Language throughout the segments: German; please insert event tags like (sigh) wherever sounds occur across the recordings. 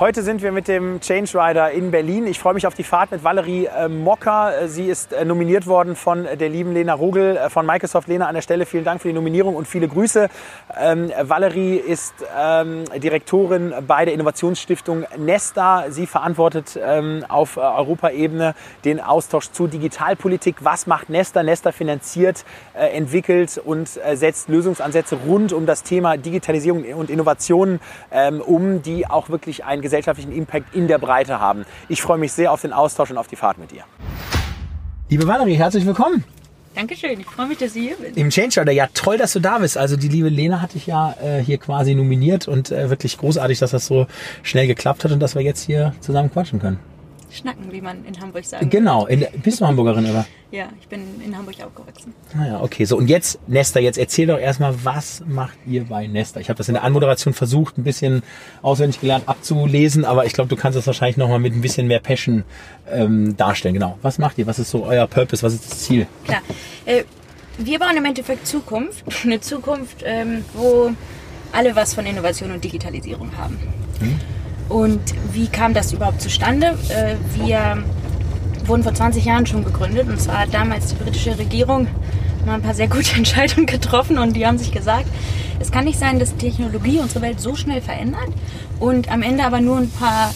Heute sind wir mit dem Change Rider in Berlin. Ich freue mich auf die Fahrt mit Valerie äh, Mocker. Sie ist äh, nominiert worden von der lieben Lena Rugel äh, von Microsoft. Lena, an der Stelle vielen Dank für die Nominierung und viele Grüße. Ähm, Valerie ist ähm, Direktorin bei der Innovationsstiftung Nesta. Sie verantwortet ähm, auf äh, Europaebene den Austausch zu Digitalpolitik. Was macht Nesta? Nesta finanziert, äh, entwickelt und äh, setzt Lösungsansätze rund um das Thema Digitalisierung und Innovationen ähm, um, die auch wirklich ein gesellschaftlichen Impact in der Breite haben. Ich freue mich sehr auf den Austausch und auf die Fahrt mit dir. Liebe Valerie, herzlich willkommen. Dankeschön, ich freue mich, dass Sie hier bin. Im Change Rider, ja toll, dass du da bist. Also die liebe Lena hatte ich ja äh, hier quasi nominiert und äh, wirklich großartig, dass das so schnell geklappt hat und dass wir jetzt hier zusammen quatschen können. Schnacken, wie man in Hamburg sagt. Genau, in, bist du Hamburgerin, oder? Ja, ich bin in Hamburg aufgewachsen. Naja, ah okay. So, und jetzt, Nesta, jetzt erzähl doch erstmal, was macht ihr bei Nesta? Ich habe das in der Anmoderation versucht, ein bisschen auswendig gelernt abzulesen, aber ich glaube, du kannst das wahrscheinlich nochmal mit ein bisschen mehr Passion ähm, darstellen. Genau. Was macht ihr? Was ist so euer Purpose? Was ist das Ziel? Klar. Äh, wir bauen im Endeffekt Zukunft. (laughs) Eine Zukunft, ähm, wo alle was von Innovation und Digitalisierung haben. Hm. Und wie kam das überhaupt zustande? Äh, wir wurden vor 20 Jahren schon gegründet und zwar hat damals die britische Regierung mal ein paar sehr gute (laughs) Entscheidungen getroffen und die haben sich gesagt, es kann nicht sein, dass Technologie unsere Welt so schnell verändert und am Ende aber nur ein paar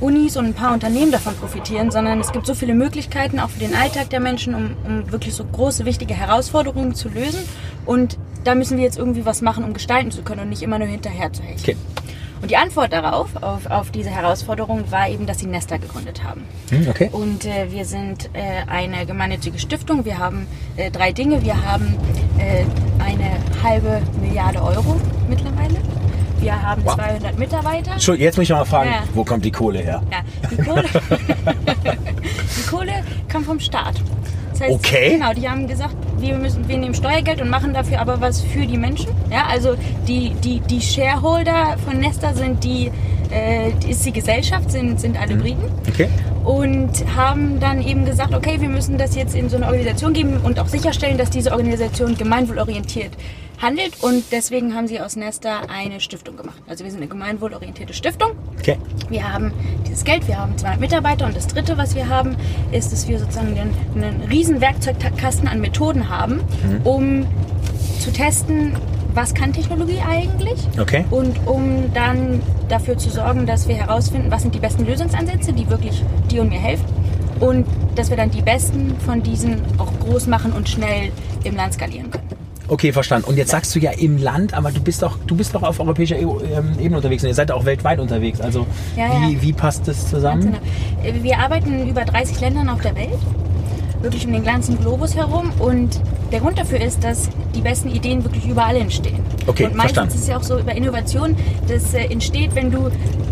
Unis und ein paar Unternehmen davon profitieren, sondern es gibt so viele Möglichkeiten auch für den Alltag der Menschen, um, um wirklich so große, wichtige Herausforderungen zu lösen. Und da müssen wir jetzt irgendwie was machen, um gestalten zu können und nicht immer nur hinterher zu hängen. Okay. Und die Antwort darauf, auf, auf diese Herausforderung, war eben, dass sie Nesta gegründet haben. Hm, okay. Und äh, wir sind äh, eine gemeinnützige Stiftung. Wir haben äh, drei Dinge. Wir haben äh, eine halbe Milliarde Euro mittlerweile. Wir haben wow. 200 Mitarbeiter. Entschuldigung, jetzt muss ich mal fragen, ja. wo kommt die Kohle her? Ja, die Kohle, (laughs) die Kohle kommt vom Staat. Das heißt, okay. Genau, die haben gesagt, wir, müssen, wir nehmen Steuergeld und machen dafür aber was für die Menschen. Ja, also die, die, die Shareholder von Nesta sind die, äh, ist die Gesellschaft, sind, sind alle mhm. Briten. Okay. Und haben dann eben gesagt, okay, wir müssen das jetzt in so eine Organisation geben und auch sicherstellen, dass diese Organisation gemeinwohlorientiert handelt und deswegen haben sie aus Nesta eine Stiftung gemacht. Also wir sind eine gemeinwohlorientierte Stiftung. Okay. Wir haben dieses Geld, wir haben 200 Mitarbeiter und das dritte, was wir haben, ist, dass wir sozusagen einen, einen riesen Werkzeugkasten an Methoden haben, mhm. um zu testen, was kann Technologie eigentlich? Okay. Und um dann dafür zu sorgen, dass wir herausfinden, was sind die besten Lösungsansätze, die wirklich dir und mir helfen. Und dass wir dann die besten von diesen auch groß machen und schnell im Land skalieren können. Okay, verstanden. Und jetzt sagst du ja im Land, aber du bist doch, du bist doch auf europäischer e ähm, Ebene unterwegs und ihr seid auch weltweit unterwegs. Also ja, wie, ja. wie passt das zusammen? Genau. Wir arbeiten in über 30 Ländern auf der Welt, wirklich um den ganzen Globus herum. Und der Grund dafür ist, dass die besten Ideen wirklich überall entstehen. Okay, und meistens verstanden. ist es ja auch so über Innovation, das äh, entsteht, wenn du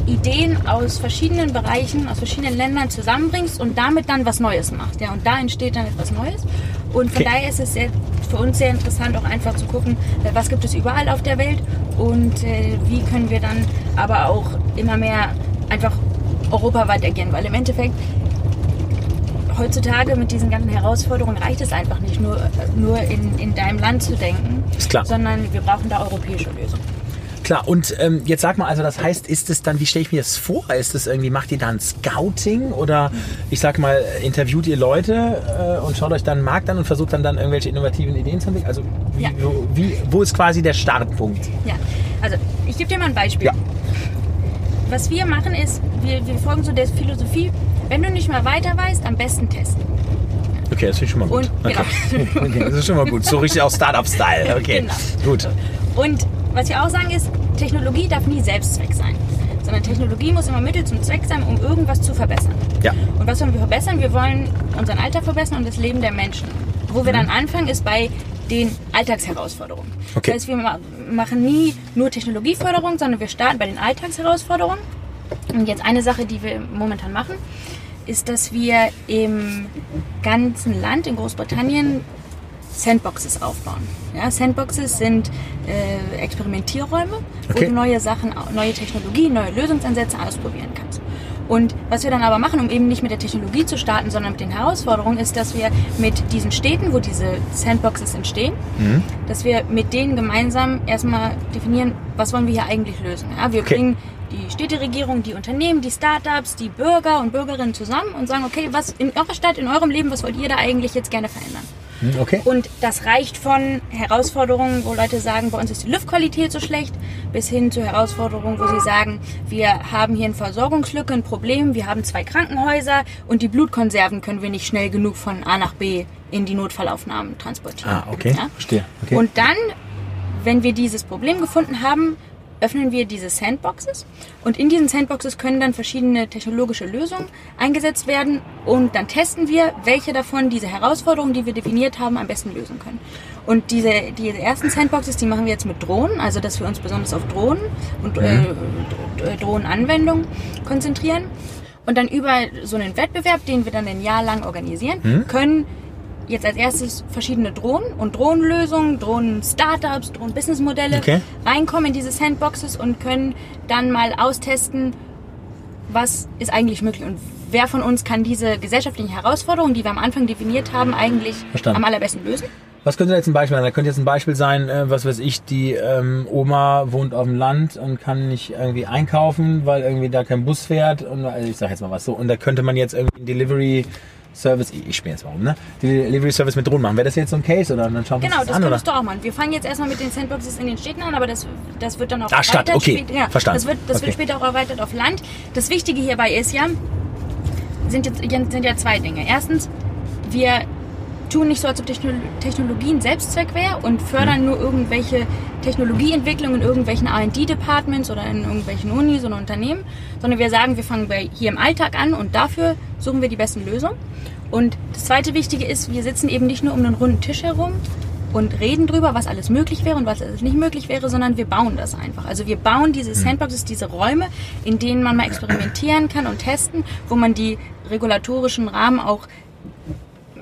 Ideen aus verschiedenen Bereichen, aus verschiedenen Ländern zusammenbringst und damit dann was Neues machst. Ja, und da entsteht dann etwas Neues. Und von okay. daher ist es sehr für uns sehr interessant, auch einfach zu gucken, äh, was gibt es überall auf der Welt und äh, wie können wir dann aber auch immer mehr einfach europaweit agieren. Weil im Endeffekt heutzutage mit diesen ganzen Herausforderungen reicht es einfach nicht, nur, nur in, in deinem Land zu denken, sondern wir brauchen da europäische Lösungen. Klar, und ähm, jetzt sag mal, also das heißt, ist es dann, wie stelle ich mir das vor? Ist es irgendwie, macht ihr dann Scouting oder ich sag mal, interviewt ihr Leute äh, und schaut euch dann einen Markt an und versucht dann, dann irgendwelche innovativen Ideen zu entwickeln? Also wie, ja. wo, wie, wo ist quasi der Startpunkt? Ja, also ich gebe dir mal ein Beispiel. Ja. Was wir machen ist, wir, wir folgen so der Philosophie, wenn du nicht mehr weiter weißt, am besten testen. Okay, das finde ich schon mal gut. Und, okay. Genau. (laughs) okay. das ist schon mal gut. So richtig auch Startup-Style. (laughs) Okay, genau. gut. Und was wir auch sagen ist, Technologie darf nie Selbstzweck sein. Sondern Technologie muss immer Mittel zum Zweck sein, um irgendwas zu verbessern. Ja. Und was wollen wir verbessern? Wir wollen unseren Alltag verbessern und das Leben der Menschen. Wo wir mhm. dann anfangen, ist bei den Alltagsherausforderungen. Okay. Das heißt, wir machen nie nur Technologieförderung, sondern wir starten bei den Alltagsherausforderungen. Und jetzt eine Sache, die wir momentan machen, ist, dass wir im ganzen Land in Großbritannien Sandboxes aufbauen. Ja, Sandboxes sind äh, Experimentierräume, wo Okay. du neue Sachen, neue Technologien, neue Lösungsansätze ausprobieren kannst. Und was wir dann aber machen, um eben nicht mit der Technologie zu starten, sondern mit den Herausforderungen, ist, dass wir mit diesen Städten, wo diese Sandboxes entstehen, Mhm. dass wir mit denen gemeinsam erstmal definieren, was wollen wir hier eigentlich lösen. Ja, wir Okay. bringen die Städteregierung, die Unternehmen, die Startups, die Bürger und Bürgerinnen zusammen und sagen, okay, was in eurer Stadt, in eurem Leben, was wollt ihr da eigentlich jetzt gerne verändern? Hm, Okay. Und das reicht von Herausforderungen, wo Leute sagen, bei uns ist die Luftqualität so schlecht, bis hin zu Herausforderungen, wo sie sagen, wir haben hier eine Versorgungslücke, ein Problem, wir haben zwei Krankenhäuser und die Blutkonserven können wir nicht schnell genug von A nach B in die Notfallaufnahmen transportieren. Ah, okay. Ja? Verstehe. Okay. Und dann, wenn wir dieses Problem gefunden haben, öffnen wir diese Sandboxes und in diesen Sandboxes können dann verschiedene technologische Lösungen eingesetzt werden und dann testen wir, welche davon diese Herausforderungen, die wir definiert haben, am besten lösen können. Und diese, diese ersten Sandboxes, die machen wir jetzt mit Drohnen, also dass wir uns besonders auf Drohnen und äh, D- Drohnenanwendungen konzentrieren. Und dann über so einen Wettbewerb, den wir dann ein Jahr lang organisieren, können jetzt als erstes verschiedene Drohnen und Drohnenlösungen, Drohnen-Startups, Drohnen-Businessmodelle Okay. reinkommen in diese Sandboxes und können dann mal austesten, was ist eigentlich möglich und wer von uns kann diese gesellschaftlichen Herausforderungen, die wir am Anfang definiert haben, eigentlich Verstanden. am allerbesten lösen. Was könnte jetzt ein Beispiel sein? Da könnte jetzt ein Beispiel sein, äh, was weiß ich, die ähm, Oma wohnt auf dem Land und kann nicht irgendwie einkaufen, weil irgendwie da kein Bus fährt. Und also ich sag jetzt mal was so. Und da könnte man jetzt irgendwie einen Delivery Service, ich, spiele jetzt warum, ne? Delivery Service mit Drohnen machen. Wäre das jetzt so ein Case oder dann schauen wir Genau, uns das das an? Oder? könntest du auch machen. Wir fangen jetzt erstmal mit den Sandboxes in den Städten an, aber das, das wird dann auch Ah, Stadt, okay. Ja, Verstanden. Das, wird, das Okay. wird später auch erweitert auf Land. Das Wichtige hierbei ist ja, sind, jetzt, sind ja zwei Dinge. Erstens, wir tun nicht so, als ob Techno Technologien Selbstzweck wäre und Mhm. fördern nur irgendwelche Technologieentwicklung in irgendwelchen R&D-Departments oder in irgendwelchen Unis oder Unternehmen, sondern wir sagen, wir fangen bei hier im Alltag an und dafür suchen wir die besten Lösungen. Und das zweite Wichtige ist, wir sitzen eben nicht nur um einen runden Tisch herum und reden drüber, was alles möglich wäre und was alles nicht möglich wäre, sondern wir bauen das einfach. Also wir bauen diese Sandboxes, diese Räume, in denen man mal experimentieren kann und testen, wo man die regulatorischen Rahmen auch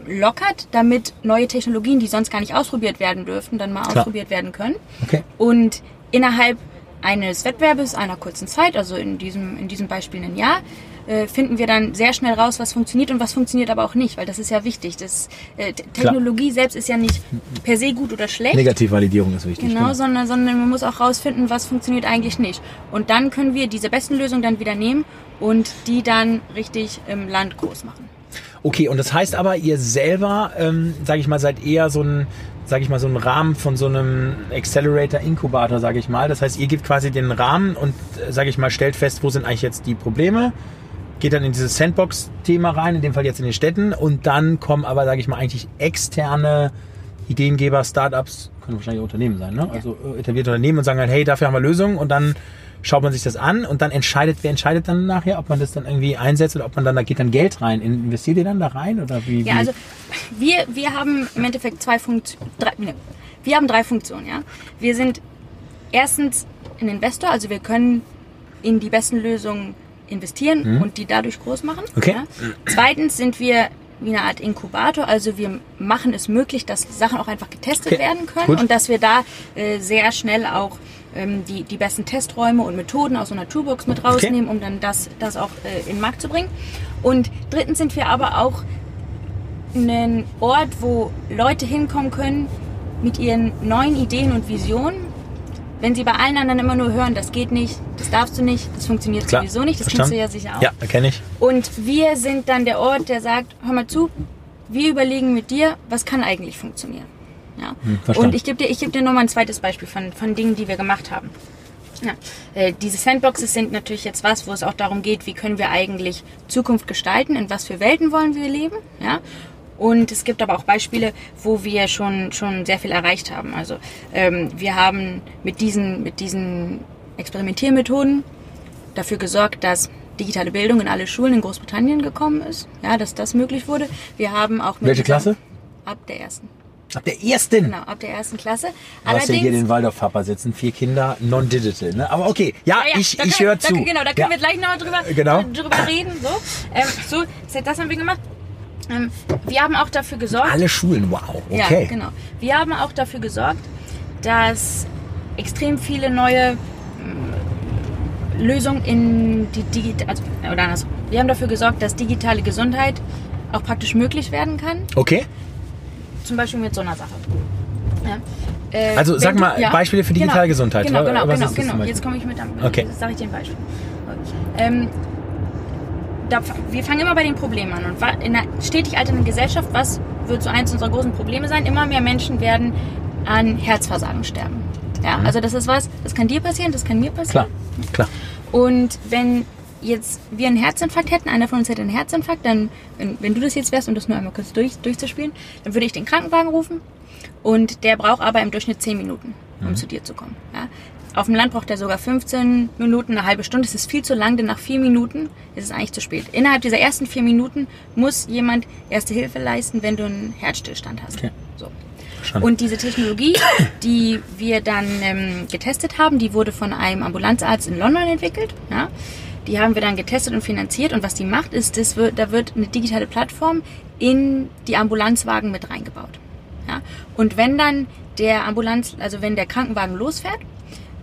lockert, damit neue Technologien, die sonst gar nicht ausprobiert werden dürften, dann mal Klar. ausprobiert werden können. Okay. Und innerhalb eines Wettbewerbes, einer kurzen Zeit, also in diesem, in diesem Beispiel ein Jahr, äh, finden wir dann sehr schnell raus, was funktioniert und was funktioniert aber auch nicht, weil das ist ja wichtig. Das, äh, Technologie selbst ist ja nicht per se gut oder schlecht. Negativvalidierung ist wichtig. Genau, sondern, sondern man muss auch rausfinden, was funktioniert eigentlich nicht. Und dann können wir diese besten Lösungen dann wieder nehmen und die dann richtig im Land groß machen. Okay, und das heißt aber, ihr selber, ähm, sage ich mal, seid eher so ein, sage ich mal, so ein Rahmen von so einem Accelerator, Inkubator, sage ich mal. Das heißt, ihr gebt quasi den Rahmen und, äh, sage ich mal, stellt fest, wo sind eigentlich jetzt die Probleme, geht dann in dieses Sandbox-Thema rein, in dem Fall jetzt in den Städten, und dann kommen aber, sage ich mal, eigentlich externe Ideengeber, Startups, können wahrscheinlich auch Unternehmen sein, ne? Also äh, etablierte Unternehmen und sagen halt, hey, dafür haben wir Lösungen und dann schaut man sich das an und dann entscheidet, wer entscheidet dann nachher, ob man das dann irgendwie einsetzt oder ob man dann, da geht dann Geld rein. Investiert ihr dann da rein oder wie? Ja, wie? also wir, wir haben im Endeffekt zwei Funktionen. Drei, ne, wir haben drei Funktionen, ja. Wir sind erstens ein Investor, also wir können in die besten Lösungen investieren und die dadurch groß machen. Mhm. Okay. Ja. Zweitens sind wir wie eine Art Inkubator, also wir machen es möglich, dass Sachen auch einfach getestet Okay, werden können gut. und dass wir da äh, sehr schnell auch ähm, die, die besten Testräume und Methoden aus so einer Toolbox mit rausnehmen, um dann das, das auch äh, in den Markt zu bringen. Und drittens sind wir aber auch einen Ort, wo Leute hinkommen können mit ihren neuen Ideen und Visionen. Wenn sie bei allen anderen immer nur hören, das geht nicht, das darfst du nicht, das funktioniert Klar, sowieso nicht, das verstanden. kennst du ja sicher auch. Ja, erkenne ich. Und wir sind dann der Ort, der sagt, hör mal zu, wir überlegen mit dir, was kann eigentlich funktionieren. Ja. Hm, und ich gebe dir, ich gebe dir nochmal ein zweites Beispiel von, von Dingen, die wir gemacht haben. Ja. Äh, diese Sandboxes sind natürlich jetzt was, wo es auch darum geht, wie können wir eigentlich Zukunft gestalten, in was für Welten wollen wir leben. Ja. Und es gibt aber auch Beispiele, wo wir schon, schon sehr viel erreicht haben. Also ähm, wir haben mit diesen, mit diesen Experimentiermethoden dafür gesorgt, dass digitale Bildung in alle Schulen in Großbritannien gekommen ist. Ja, dass das möglich wurde. Wir haben auch mit Welche Klasse? Ab der ersten. Ab der ersten. Genau, ab der ersten Klasse. Du hast ja hier den Waldorf-Papa sitzen, vier Kinder, non-digital. Ne? Aber okay, ja, Ja, ja, ich, ich höre zu. Genau, da können ja. wir gleich noch drüber, Genau. drüber reden. So, ähm, so das, haben wir gemacht. Ähm, wir haben auch dafür gesorgt. Alle Schulen, wow. Okay. Ja, genau. Wir haben auch dafür gesorgt, dass extrem viele neue mm, Lösungen in die digital, also, oder anders. Wir haben dafür gesorgt, dass digitale Gesundheit auch praktisch möglich werden kann. Okay. Zum Beispiel mit so einer Sache. Ja. Äh, Also sag du- mal ja. Beispiele für digitale genau. Genau, Was genau, ist genau, genau. Jetzt komme ich mit einem, Okay. sage ich dir ein Beispiel. Ähm, da, wir fangen immer bei den Problemen an. Und in einer stetig alternden Gesellschaft, was wird so eins unserer großen Probleme sein? Immer mehr Menschen werden an Herzversagen sterben. Ja, also das ist was, das kann dir passieren, das kann mir passieren. Mhm. Klar, klar. Und wenn jetzt wir einen Herzinfarkt hätten, einer von uns hätte einen Herzinfarkt, dann, wenn, wenn du das jetzt wärst, um das nur einmal kurz durch, durchzuspielen, dann würde ich den Krankenwagen rufen und der braucht aber im Durchschnitt 10 Minuten, um zu dir zu kommen. Ja? Auf dem Land braucht er sogar 15 Minuten, eine halbe Stunde. Das ist viel zu lang, denn nach vier Minuten ist es eigentlich zu spät. Innerhalb dieser ersten vier Minuten muss jemand Erste Hilfe leisten, wenn du einen Herzstillstand hast. Okay. So. Und diese Technologie, die wir dann ähm, getestet haben, die wurde von einem Ambulanzarzt in London entwickelt. Ja? Die haben wir dann getestet und finanziert. Und was die macht, ist, das wird, da wird eine digitale Plattform in die Ambulanzwagen mit reingebaut. Ja? Und wenn dann der Ambulanz, also wenn der Krankenwagen losfährt,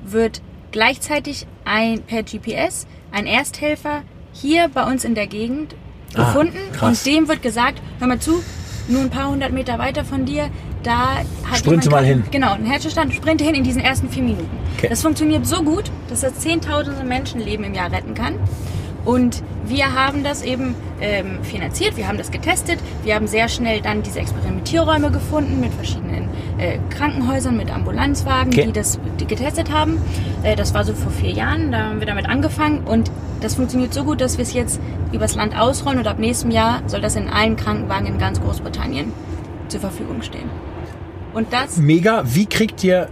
wird gleichzeitig ein per GPS ein Ersthelfer hier bei uns in der Gegend Ah, gefunden krass. und dem wird gesagt, hör mal zu, nur ein paar hundert Meter weiter von dir, da hat Sprinte mal hin. Genau, ein Herzstillstand, sprinte hin in diesen ersten vier Minuten. Okay. Das funktioniert so gut, dass das zehntausende Menschenleben im Jahr retten kann. Und wir haben das eben ähm, finanziert, wir haben das getestet, wir haben sehr schnell dann diese Experimentierräume gefunden mit verschiedenen äh, Krankenhäusern, mit Ambulanzwagen, Okay. die das die getestet haben. Äh, das war so vor vier Jahren, da haben wir damit angefangen und das funktioniert so gut, dass wir es jetzt übers Land ausrollen und ab nächstem Jahr soll das in allen Krankenwagen in ganz Großbritannien zur Verfügung stehen. Und das Mega. Wie kriegt ihr,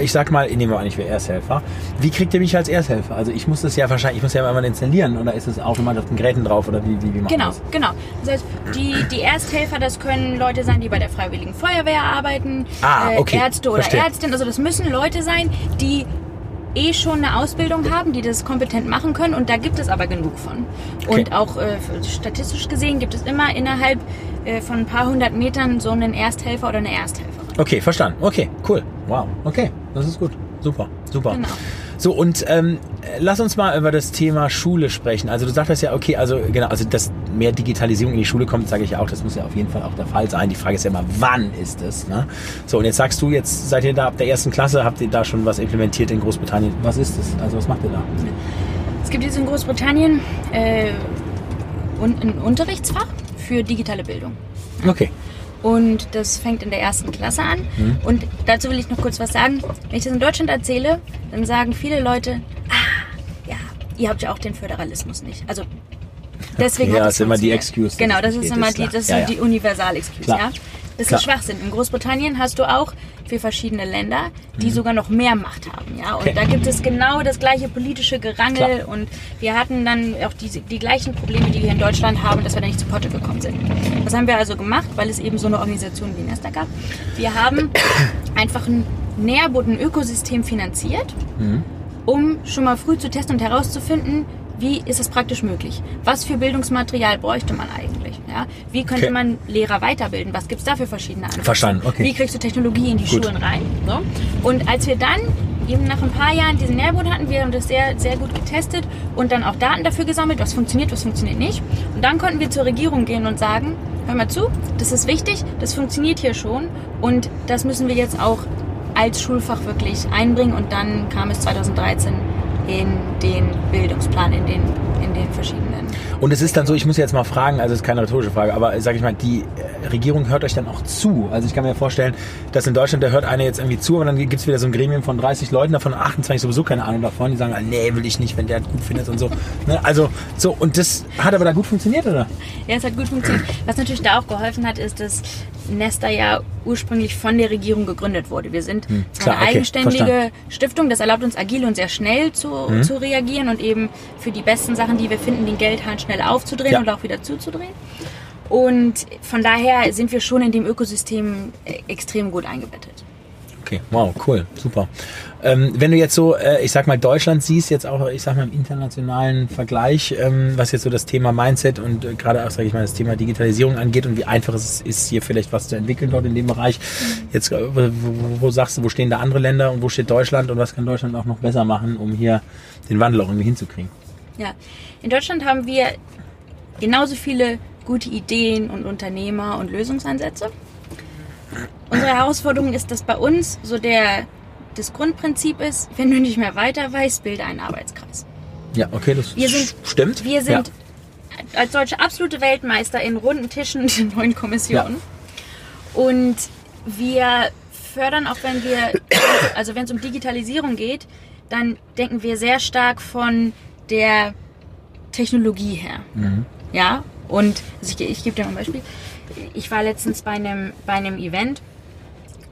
ich sag mal, nehmen wir an, ich wäre Ersthelfer. Wie kriegt ihr mich als Ersthelfer? Also ich muss das ja wahrscheinlich, ich muss ja einmal installieren oder ist es automatisch auf den Geräten drauf oder wie, wie, wie macht Genau, das? genau. Das heißt, die, die Ersthelfer, das können Leute sein, die bei der Freiwilligen Feuerwehr arbeiten, Ah, äh, okay, Ärzte oder verstehe. Ärztinnen. Also das müssen Leute sein, die eh schon eine Ausbildung haben, die das kompetent machen können und da gibt es aber genug von. Und Okay. auch äh, statistisch gesehen gibt es immer innerhalb äh, von ein paar hundert Metern so einen Ersthelfer oder eine Ersthelferin. Okay, verstanden. Okay, cool. Wow. Okay, das ist gut. Super, super. Genau. So, und ähm, lass uns mal über das Thema Schule sprechen. Also du sagtest ja, okay, also genau, also dass mehr Digitalisierung in die Schule kommt, sage ich ja auch, das muss ja auf jeden Fall auch der Fall sein. Die Frage ist ja immer, wann ist es? Ne? So, und jetzt sagst du, jetzt seid ihr da ab der ersten Klasse, habt ihr da schon was implementiert in Großbritannien. Was ist das? Also was macht ihr da? Es gibt jetzt in Großbritannien äh, ein Unterrichtsfach für digitale Bildung. Okay. Und das fängt in der ersten Klasse an. Mhm. Und dazu will ich noch kurz was sagen. Wenn ich das in Deutschland erzähle, dann sagen viele Leute, ah, ja, ihr habt ja auch den Föderalismus nicht. Also deswegen Ja, hat das ist immer die. Excuse, Genau, das ist immer die, das Ja, ja. die Universal-Excuse. Ja? Das Klar. ist Schwachsinn. In Großbritannien hast du auch für verschiedene Länder, die sogar noch mehr Macht haben. Ja? Und Mhm. Okay. da gibt es genau das gleiche politische Gerangel. Klar. Und wir hatten dann auch diese, die gleichen Probleme, die wir in Deutschland haben, dass wir da nicht zu Potte gekommen sind. Was haben wir also gemacht, weil es eben so eine Organisation wie Nesta gab? Wir haben (coughs) einfach ein Nährboot, ein Ökosystem finanziert, um schon mal früh zu testen und herauszufinden, wie ist es praktisch möglich? Was für Bildungsmaterial bräuchte man eigentlich? Ja? Wie könnte Okay. man Lehrer weiterbilden? Was gibt es da für verschiedene Ansätze? Verstanden, okay. Wie kriegst du Technologie in die Gut. Schulen rein? So. Und als wir dann eben nach ein paar Jahren diesen Nährboot hatten, wir haben das sehr, sehr gut getestet und dann auch Daten dafür gesammelt, was funktioniert, was funktioniert nicht. Und dann konnten wir zur Regierung gehen und sagen, hör mal zu, das ist wichtig, das funktioniert hier schon und das müssen wir jetzt auch als Schulfach wirklich einbringen und dann kam es 2013 in den Bildungsplan, in den, in den verschiedenen. Und es ist dann so, ich muss jetzt mal fragen, also es ist keine rhetorische Frage, aber sage ich mal, die äh, Regierung hört euch dann auch zu. Also ich kann mir vorstellen, dass in Deutschland, da hört einer jetzt irgendwie zu und dann gibt es wieder so ein Gremium von 30 Leuten, davon 28 sowieso keine Ahnung davon, die sagen, ah, nee, will ich nicht, wenn der gut findet und so. Ne? Also so, und das hat aber da gut funktioniert, oder? Ja, es hat gut funktioniert. Was natürlich da auch geholfen hat, ist, dass Nesta ja ursprünglich von der Regierung gegründet wurde. Wir sind Hm, klar, eine okay, eigenständige verstanden. Hm. Stiftung. Das erlaubt uns agil und sehr schnell zu, zu reagieren und eben für die besten Sachen, die wir finden, den Geldhahn schnell aufzudrehen Ja. und auch wieder zuzudrehen. Und von daher sind wir schon in dem Ökosystem äh, extrem gut eingebettet. Okay, wow, cool, super. Ähm, wenn du jetzt so, äh, ich sag mal, Deutschland siehst, jetzt auch, ich sag mal, im internationalen Vergleich, ähm, was jetzt so das Thema Mindset und äh, gerade auch, sag ich mal, das Thema Digitalisierung angeht und wie einfach es ist, hier vielleicht was zu entwickeln dort in dem Bereich. Jetzt, äh, wo, wo sagst du, wo stehen da andere Länder und wo steht Deutschland und was kann Deutschland auch noch besser machen, um hier den Wandel auch irgendwie hinzukriegen? Ja, in Deutschland haben wir genauso viele gute Ideen und Unternehmer und Lösungsansätze. Unsere Herausforderung ist, dass bei uns so der, das Grundprinzip ist, wenn du nicht mehr weiter weißt, bilde einen Arbeitskreis. Ja, okay, das Wir sind- stimmt. Wir sind Ja. als solche absolute Weltmeister in runden Tischen und in neuen Kommissionen. Und wir fördern auch, wenn wir, also wenn es um Digitalisierung geht, dann denken wir sehr stark von der Technologie her. Ja, und also ich, ich gebe dir mal ein Beispiel. Ich war letztens bei einem, bei einem Event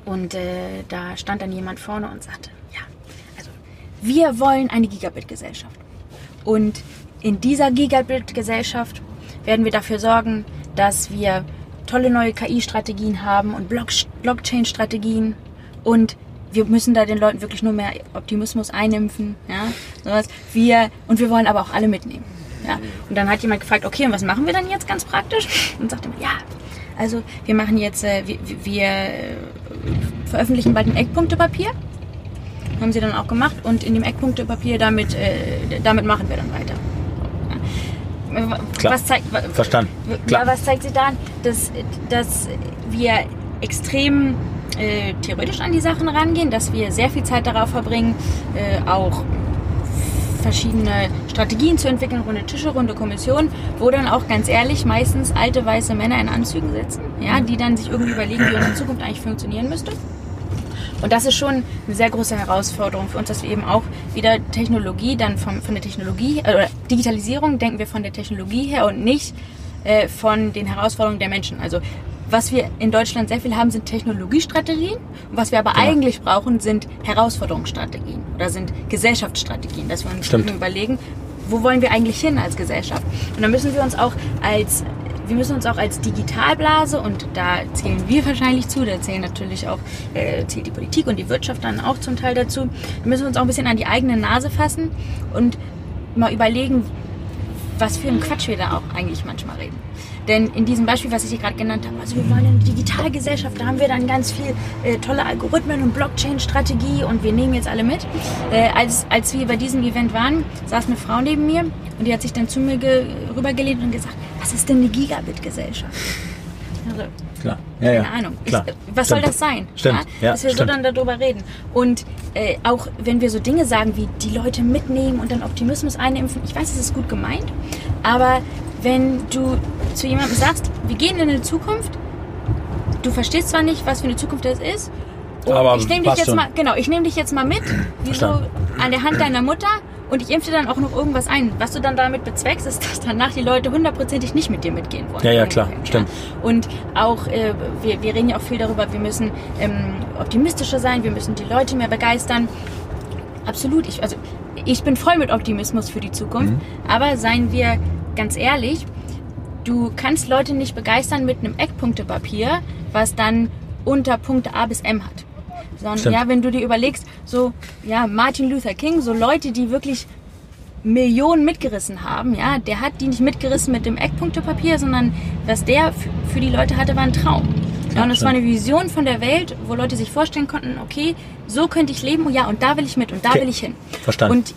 und äh, da stand dann jemand vorne und sagte, ja, also wir wollen eine Gigabit-Gesellschaft. Und in dieser Gigabit-Gesellschaft werden wir dafür sorgen, dass wir tolle neue KI-Strategien haben und Block Blockchain-Strategien und wir müssen da den Leuten wirklich nur mehr Optimismus einimpfen, ja, sowas. Wir, und wir wollen aber auch alle mitnehmen, ja. Und dann hat jemand gefragt, okay, und was machen wir dann jetzt ganz praktisch? Und sagte, ja, also wir machen jetzt, äh, wir, wir äh, veröffentlichen bald ein Eckpunktepapier haben sie dann auch gemacht und in dem Eckpunktepapier damit, äh, damit machen wir dann weiter. Ja. Klar. Was zeigt, Verstanden. Klar. Was zeigt sie daran? Dass, dass wir extrem äh, theoretisch an die Sachen rangehen, dass wir sehr viel Zeit darauf verbringen, äh, auch verschiedene Strategien zu entwickeln, runde Tische, runde Kommission, wo dann auch ganz ehrlich meistens alte weiße Männer in Anzügen sitzen, ja, die dann sich irgendwie überlegen, wie unsere Zukunft eigentlich funktionieren müsste. Und das ist schon eine sehr große Herausforderung für uns, dass wir eben auch wieder Technologie dann vom, von der Technologie, äh, oder Digitalisierung denken wir von der Technologie her und nicht äh, von den Herausforderungen der Menschen. Also was wir in Deutschland sehr viel haben, sind Technologiestrategien. Und was wir aber eigentlich brauchen, sind Herausforderungsstrategien oder sind Gesellschaftsstrategien, dass wir uns Stimmt. überlegen, wo wollen wir eigentlich hin als Gesellschaft? Und da müssen wir uns auch als wir müssen uns auch als Digitalblase und da zählen wir wahrscheinlich zu, da zählen natürlich auch äh, zählt die Politik und die Wirtschaft dann auch zum Teil dazu. Wir müssen uns auch ein bisschen an die eigene Nase fassen und mal überlegen, was für ein Quatsch wir da auch eigentlich manchmal reden. Denn in diesem Beispiel, was ich hier gerade genannt habe, also wir wollen eine Digitalgesellschaft, da haben wir dann ganz viel äh, tolle Algorithmen und Blockchain-Strategie und wir nehmen jetzt alle mit. Äh, als, als wir bei diesem Event waren, saß eine Frau neben mir und die hat sich dann zu mir ge rübergelehnt und gesagt, was ist denn eine Gigabit-Gesellschaft? Also, Klar. Ja, ja. keine Ahnung. Klar. Ich, was soll Stimmt. das sein? Stimmt. Ja, dass wir stimmt. so dann darüber reden. Und äh, auch wenn wir so Dinge sagen wie die Leute mitnehmen und dann Optimismus einimpfen, ich weiß, es ist gut gemeint, aber wenn du zu jemandem sagst, wir gehen in eine Zukunft, du verstehst zwar nicht, was für eine Zukunft das ist, und Aber ich nehme dich jetzt schon. mal, genau, ich nehme dich jetzt mal mit, wie so an der Hand deiner Mutter und ich impfe dir dann auch noch irgendwas ein. Was du dann damit bezweckst, ist, dass danach die Leute hundertprozentig nicht mit dir mitgehen wollen. Ja, ja, klar, Film, stimmt. Und auch, äh, wir, wir reden ja auch viel darüber, wir müssen ähm, optimistischer sein, wir müssen die Leute mehr begeistern. Absolut, ich, also ich bin voll mit Optimismus für die Zukunft, Mhm. aber seien wir ganz ehrlich, du kannst Leute nicht begeistern mit einem Eckpunktepapier, was dann unter Punkte A bis M hat. Sondern Stimmt. ja, wenn du dir überlegst, so ja, Martin Luther King, so Leute, die wirklich Millionen mitgerissen haben, ja, der hat die nicht mitgerissen mit dem Eckpunktepapier, sondern was der für die Leute hatte, war ein Traum. Ja, und es war eine Vision von der Welt, wo Leute sich vorstellen konnten, okay, so könnte ich leben, ja, und da will ich mit und da Okay. will ich hin. Verstanden. Und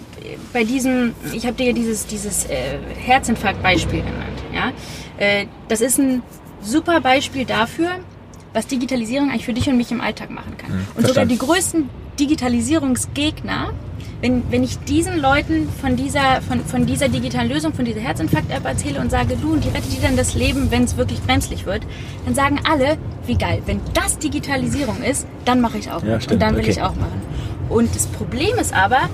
bei diesem, ich habe dir dieses, dieses äh, Herzinfarkt-Beispiel genannt, ja. Äh, das ist ein super Beispiel dafür, was Digitalisierung eigentlich für dich und mich im Alltag machen kann. und sogar die größten Digitalisierungsgegner, wenn, wenn ich diesen Leuten von dieser, von, von dieser digitalen Lösung, von dieser Herzinfarkt-App erzähle und sage, du, und die rettet dir dann das Leben, wenn es wirklich brenzlig wird, dann sagen alle, wie geil, wenn das Digitalisierung ist, dann mache ich auch. Ja, stimmt, und dann will okay. ich auch machen. Und das Problem ist aber,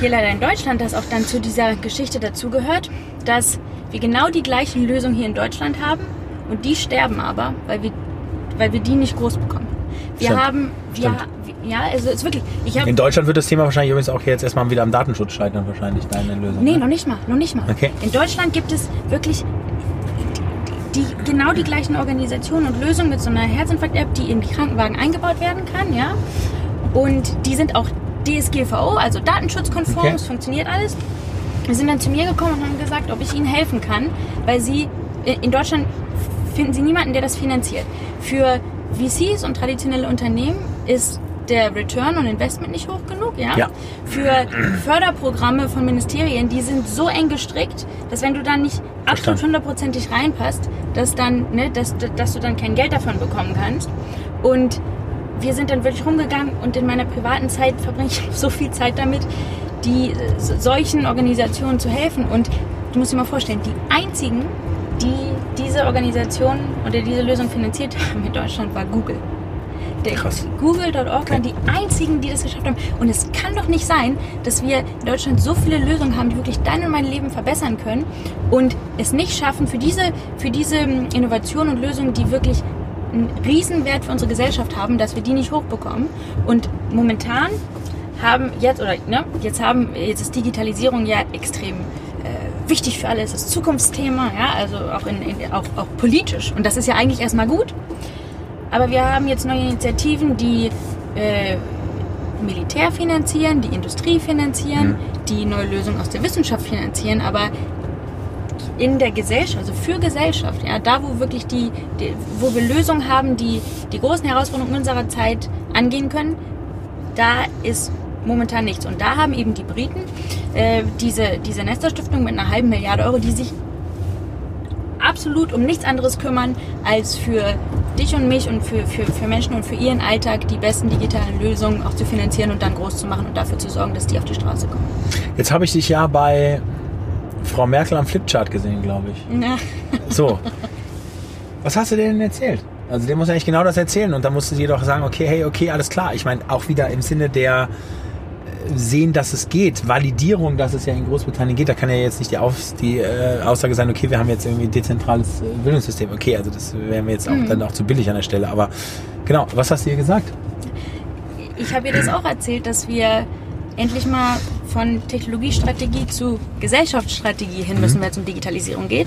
hier leider in Deutschland, dass auch dann zu dieser Geschichte dazugehört, dass wir genau die gleichen Lösungen hier in Deutschland haben und die sterben aber, weil wir, weil wir die nicht groß bekommen. Wir Stimmt, haben, wir, ja, also es ist wirklich, ich habe In Deutschland wird das Thema wahrscheinlich übrigens auch jetzt erstmal wieder am Datenschutz scheitern, wahrscheinlich, deine Lösung. Nee, ne? noch nicht mal, noch nicht mal. Okay. In Deutschland gibt es wirklich die, die, genau die gleichen Organisationen und Lösungen mit so einer Herzinfarkt-App, die in die Krankenwagen eingebaut werden kann, ja. Und die sind auch DSGVO, also datenschutzkonform, Okay. es funktioniert alles. Sie sind dann zu mir gekommen und haben gesagt, ob ich ihnen helfen kann, weil sie in Deutschland finden sie niemanden, der das finanziert. Für VCs und traditionelle Unternehmen ist der Return on Investment nicht hoch genug, ja? Ja. Für Förderprogramme von Ministerien, die sind so eng gestrickt, dass wenn du dann nicht absolut hundertprozentig reinpasst, dass dann, ne, dass, dass du dann kein Geld davon bekommen kannst. Und wir sind dann wirklich rumgegangen und in meiner privaten Zeit verbringe ich (laughs) so viel Zeit damit, die äh, solchen Organisationen zu helfen. Und du musst dir mal vorstellen, die einzigen, die diese Organisation oder diese Lösung finanziert haben in Deutschland, war Google. Krass. Google.org waren die einzigen, die das geschafft haben. Und es kann doch nicht sein, dass wir in Deutschland so viele Lösungen haben, die wirklich dein und mein Leben verbessern können und es nicht schaffen, für diese, für diese ähm, Innovationen und Lösungen, die wirklich einen Riesenwert für unsere Gesellschaft haben, dass wir die nicht hochbekommen. Und momentan haben jetzt, oder ne, jetzt haben, jetzt ist Digitalisierung ja extrem äh, wichtig für alle, es ist Zukunftsthema, ja, also auch, in, in, auch, auch politisch. Und das ist ja eigentlich erstmal gut. Aber wir haben jetzt neue Initiativen, die äh, Militär finanzieren, die Industrie finanzieren, die neue Lösungen aus der Wissenschaft finanzieren, aber in der Gesellschaft, also für Gesellschaft, ja, da wo wirklich die, die wo wir Lösungen haben, die die großen Herausforderungen unserer Zeit angehen können, da ist momentan nichts. Und da haben eben die Briten äh, diese, diese Nester-Stiftung mit einer halben Milliarde Euro, die sich absolut um nichts anderes kümmern, als für dich und mich und für, für, für Menschen und für ihren Alltag die besten digitalen Lösungen auch zu finanzieren und dann groß zu machen und dafür zu sorgen, dass die auf die Straße kommen. Jetzt habe ich dich ja bei Frau Merkel am Flipchart gesehen, glaube ich. Na, So. Was hast du denen erzählt? Also der muss eigentlich genau das erzählen und dann musste sie doch sagen, okay, hey, okay, alles klar. Ich meine, auch wieder im Sinne der äh, sehen, dass es geht, Validierung, dass es ja in Großbritannien geht, da kann ja jetzt nicht die, Auf, die äh, Aussage sein, okay, wir haben jetzt irgendwie ein dezentrales äh, Bildungssystem. Okay, also das wäre mir jetzt auch dann auch zu billig an der Stelle. Aber genau, was hast du ihr gesagt? ich habe ihr das auch erzählt, dass wir endlich mal von Technologiestrategie zu Gesellschaftsstrategie hin müssen, wenn es um Digitalisierung geht.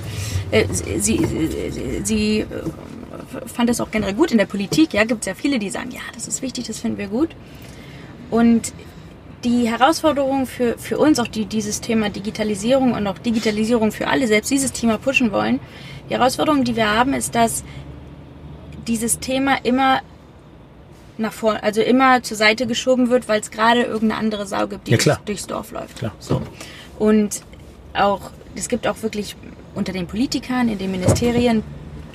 Äh, Sie, sie, sie äh, fand das auch generell gut in der Politik. Ja, gibt es ja viele, die sagen, ja, das ist wichtig, das finden wir gut. Und die Herausforderung für, für uns, auch die, dieses Thema Digitalisierung und auch Digitalisierung für alle, selbst dieses Thema pushen wollen, die Herausforderung, die wir haben, ist, dass dieses Thema immer nach vorne, also immer zur Seite geschoben wird, weil es gerade irgendeine andere Sau gibt, die Ja, durchs, durchs Dorf läuft. Klar. So. Und auch, es gibt auch wirklich unter den Politikern, in den Ministerien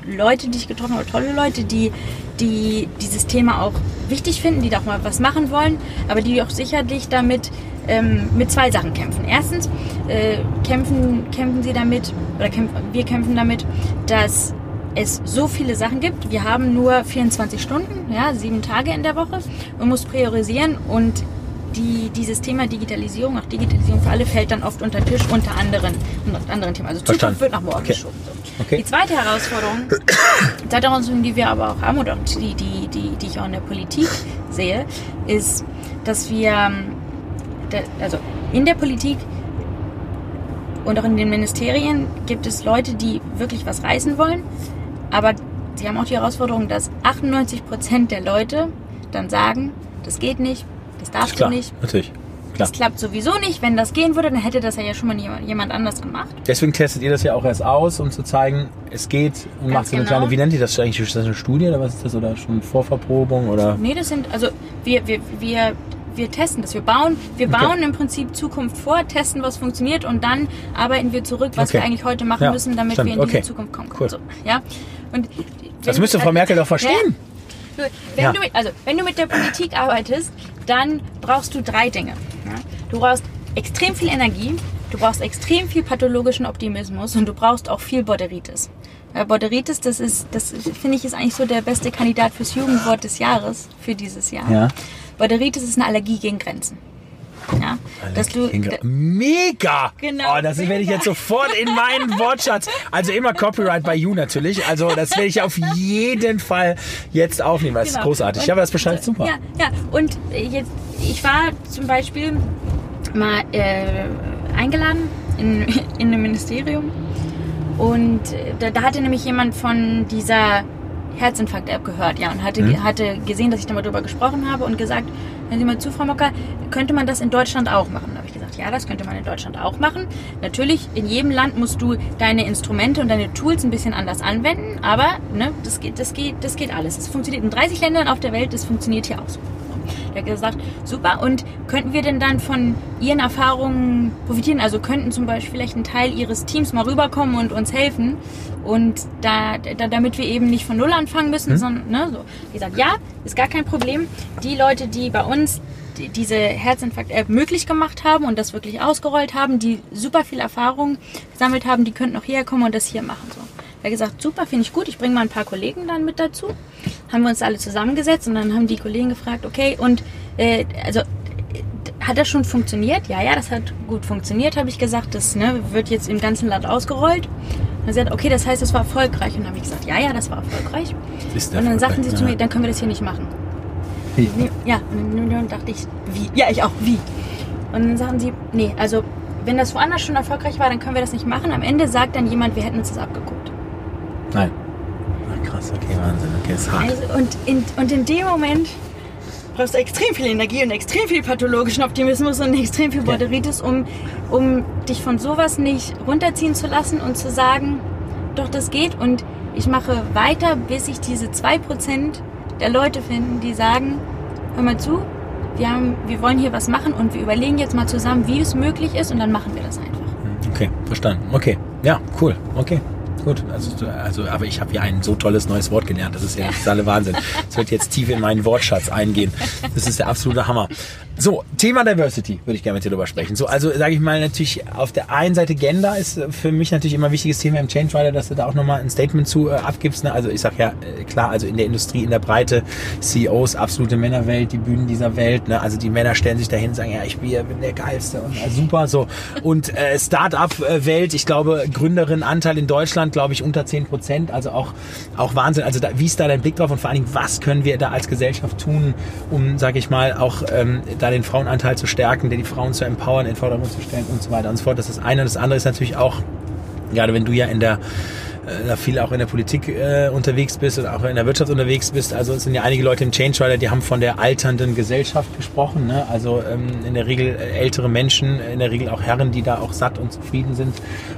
Leute, die ich getroffen habe, tolle Leute, die, die dieses Thema auch wichtig finden, die da auch mal was machen wollen, aber die auch sicherlich damit ähm, mit zwei Sachen kämpfen. Erstens äh, kämpfen, kämpfen sie damit, oder kämpfen, wir kämpfen damit, dass es so viele Sachen gibt. Wir haben nur 24 Stunden, ja, sieben Tage in der Woche und muss priorisieren und die, dieses Thema Digitalisierung, auch Digitalisierung für alle, fällt dann oft unter den Tisch, unter anderen, unter anderen Themen. Also. Zukunft wird nach morgen Okay. geschoben. So. Okay. Die zweite Herausforderung, die (coughs) zweite Herausforderung, die wir aber auch haben oder die, die, die, die ich auch in der Politik sehe, ist, dass wir, ähm, also in der Politik und auch in den Ministerien gibt es Leute, die wirklich was reißen wollen, aber sie haben auch die Herausforderung, dass 98 Prozent der Leute dann sagen, das geht nicht, das darfst Klar, du nicht, natürlich. Klar. das klappt sowieso nicht. Wenn das gehen würde, dann hätte das ja schon mal jemand, anders gemacht. Deswegen testet ihr das ja auch erst aus, um zu zeigen, es geht und Ganz macht so eine genau. kleine, wie nennt ihr das eigentlich? Ist das eine Studie oder was ist das? Oder schon Vorverprobung oder? Nee, das sind, also wir, wir, wir, wir testen das. Wir bauen, wir Okay. bauen im Prinzip Zukunft vor, testen, was funktioniert und dann arbeiten wir zurück, was Okay. wir eigentlich heute machen Ja, müssen, damit stimmt. wir in diese Okay. Zukunft kommen. Cool. So, ja? Und Das müsste Frau Merkel doch verstehen. Ja. Wenn, Ja. du mit, also, wenn du mit der Politik arbeitest, dann brauchst du drei Dinge. Du brauchst extrem viel Energie, du brauchst extrem viel pathologischen Optimismus und du brauchst auch viel Borderitis. Borderitis, das ist, das finde ich, ist eigentlich so der beste Kandidat fürs Jugendwort des Jahres für dieses Jahr. Ja. Borderitis ist eine Allergie gegen Grenzen. Ja, dass du, Mega! Genau. Oh, das werde ich jetzt sofort in meinen (laughs) Wortschatz. Also immer Copyright by you natürlich. Also das werde ich auf jeden Fall jetzt aufnehmen. Das ist Genau. großartig. Und- Ja, aber das beschreibt super. Ja, ja. Und jetzt, ich war zum Beispiel mal äh, eingeladen in, (laughs) in einem Ministerium und äh, da, da hatte nämlich jemand von dieser Herzinfarkt-App gehört, ja, und hatte, Mhm. hatte gesehen, dass ich darüber gesprochen habe und gesagt, Wenn Sie mal zu, Frau Mocker, könnte man das in Deutschland auch machen? Da habe ich gesagt, ja, das könnte man in Deutschland auch machen. Natürlich, in jedem Land musst du deine Instrumente und deine Tools ein bisschen anders anwenden, aber ne, das, geht, das, geht, das geht alles. Es funktioniert in 30 Ländern auf der Welt, das funktioniert hier auch so. Er hat gesagt, super. Und könnten wir denn dann von Ihren Erfahrungen profitieren? Also könnten zum Beispiel vielleicht ein Teil Ihres Teams mal rüberkommen und uns helfen und da, da damit wir eben nicht von Null anfangen müssen, mhm. sondern ne, so. Wie gesagt, ja, ist gar kein Problem. Die Leute, die bei uns diese Herzinfarkt-App möglich gemacht haben und das wirklich ausgerollt haben, die super viel Erfahrung gesammelt haben, die könnten auch hierher kommen und das hier machen. So. Er hat gesagt, super, finde ich gut, ich bringe mal ein paar Kollegen dann mit dazu. Haben wir uns alle zusammengesetzt und dann haben die Kollegen gefragt, okay, und äh, also hat das schon funktioniert? Ja, ja, das hat gut funktioniert, habe ich gesagt. Das ne, wird jetzt im ganzen Land ausgerollt. Und sie hat, okay, das heißt, es war erfolgreich. Und dann habe ich gesagt, ja, ja, das war erfolgreich. und dann sagten sie ja. zu mir, dann können wir das hier nicht machen. Wie? Ja, und dann dachte ich, wie? Ja, ich auch, wie? Und dann sagten sie, nee, also wenn das woanders schon erfolgreich war, dann können wir das nicht machen. Am Ende sagt dann jemand, wir hätten uns das abgeguckt. Nein. Krass, okay, Wahnsinn, okay, ist hart. Also, und, in, und in dem Moment brauchst du extrem viel Energie und extrem viel pathologischen Optimismus und extrem viel Borderitis, um, um dich von sowas nicht runterziehen zu lassen und zu sagen, doch, das geht und ich mache weiter, bis ich diese 2% der Leute finden, die sagen, hör mal zu, wir, haben, wir wollen hier was machen und wir überlegen jetzt mal zusammen, wie es möglich ist und dann machen wir das einfach. Okay, verstanden. Okay, ja, cool. Okay gut. Also, also aber ich habe ja ein so tolles neues Wort gelernt. Das ist ja das ist alle Wahnsinn. Das wird jetzt tief in meinen Wortschatz eingehen. Das ist der absolute Hammer. So, Thema Diversity würde ich gerne mit dir darüber sprechen. So, also sage ich mal natürlich, auf der einen Seite Gender ist für mich natürlich immer ein wichtiges Thema im Change Rider, dass du da auch nochmal ein Statement zu äh, abgibst. Ne? Also ich sag ja, äh, klar, also in der Industrie, in der Breite, CEOs, absolute Männerwelt, die Bühnen dieser Welt. Ne? Also die Männer stellen sich dahin und sagen, ja, ich bin, bin der Geilste und äh, super. So. Und äh, Start-up-Welt, ich glaube, Gründerin-Anteil in Deutschland, glaube ich, unter 10 Prozent. Also auch, auch Wahnsinn. Also da, wie ist da dein Blick drauf und vor allen Dingen, was können wir da als Gesellschaft tun, um, sage ich mal, auch ähm, da den Frauenanteil zu stärken, die Frauen zu empowern, in den Vordergrund zu stellen und so weiter und so fort. Das ist eine. Und das andere ist natürlich auch, gerade wenn du ja in der da viel auch in der Politik äh, unterwegs bist oder auch in der Wirtschaft unterwegs bist. Also es sind ja einige Leute im Change Rider, die haben von der alternden Gesellschaft gesprochen. Ne? Also ähm, in der Regel äh, ältere Menschen, in der Regel auch Herren, die da auch satt und zufrieden sind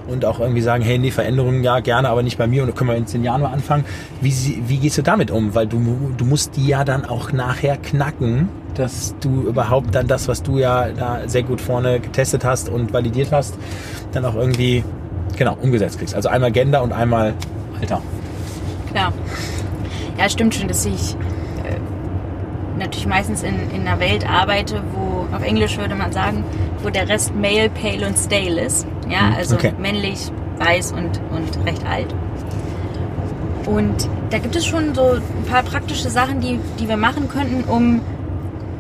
und auch irgendwie sagen, hey, nee, Veränderungen ja gerne, aber nicht bei mir und da können wir in zehn Jahren mal anfangen. Wie, wie gehst du damit um? Weil du, du musst die ja dann auch nachher knacken, dass du überhaupt dann das, was du ja da sehr gut vorne getestet hast und validiert hast, dann auch irgendwie genau, umgesetzt kriegst. Also einmal Gender und einmal Alter. Klar. Ja, stimmt schon, dass ich äh, natürlich meistens in, in einer Welt arbeite, wo, auf Englisch würde man sagen, wo der Rest male, pale und stale ist. Ja, mhm, also okay. männlich, weiß und, und recht alt. Und da gibt es schon so ein paar praktische Sachen, die, die wir machen könnten, um,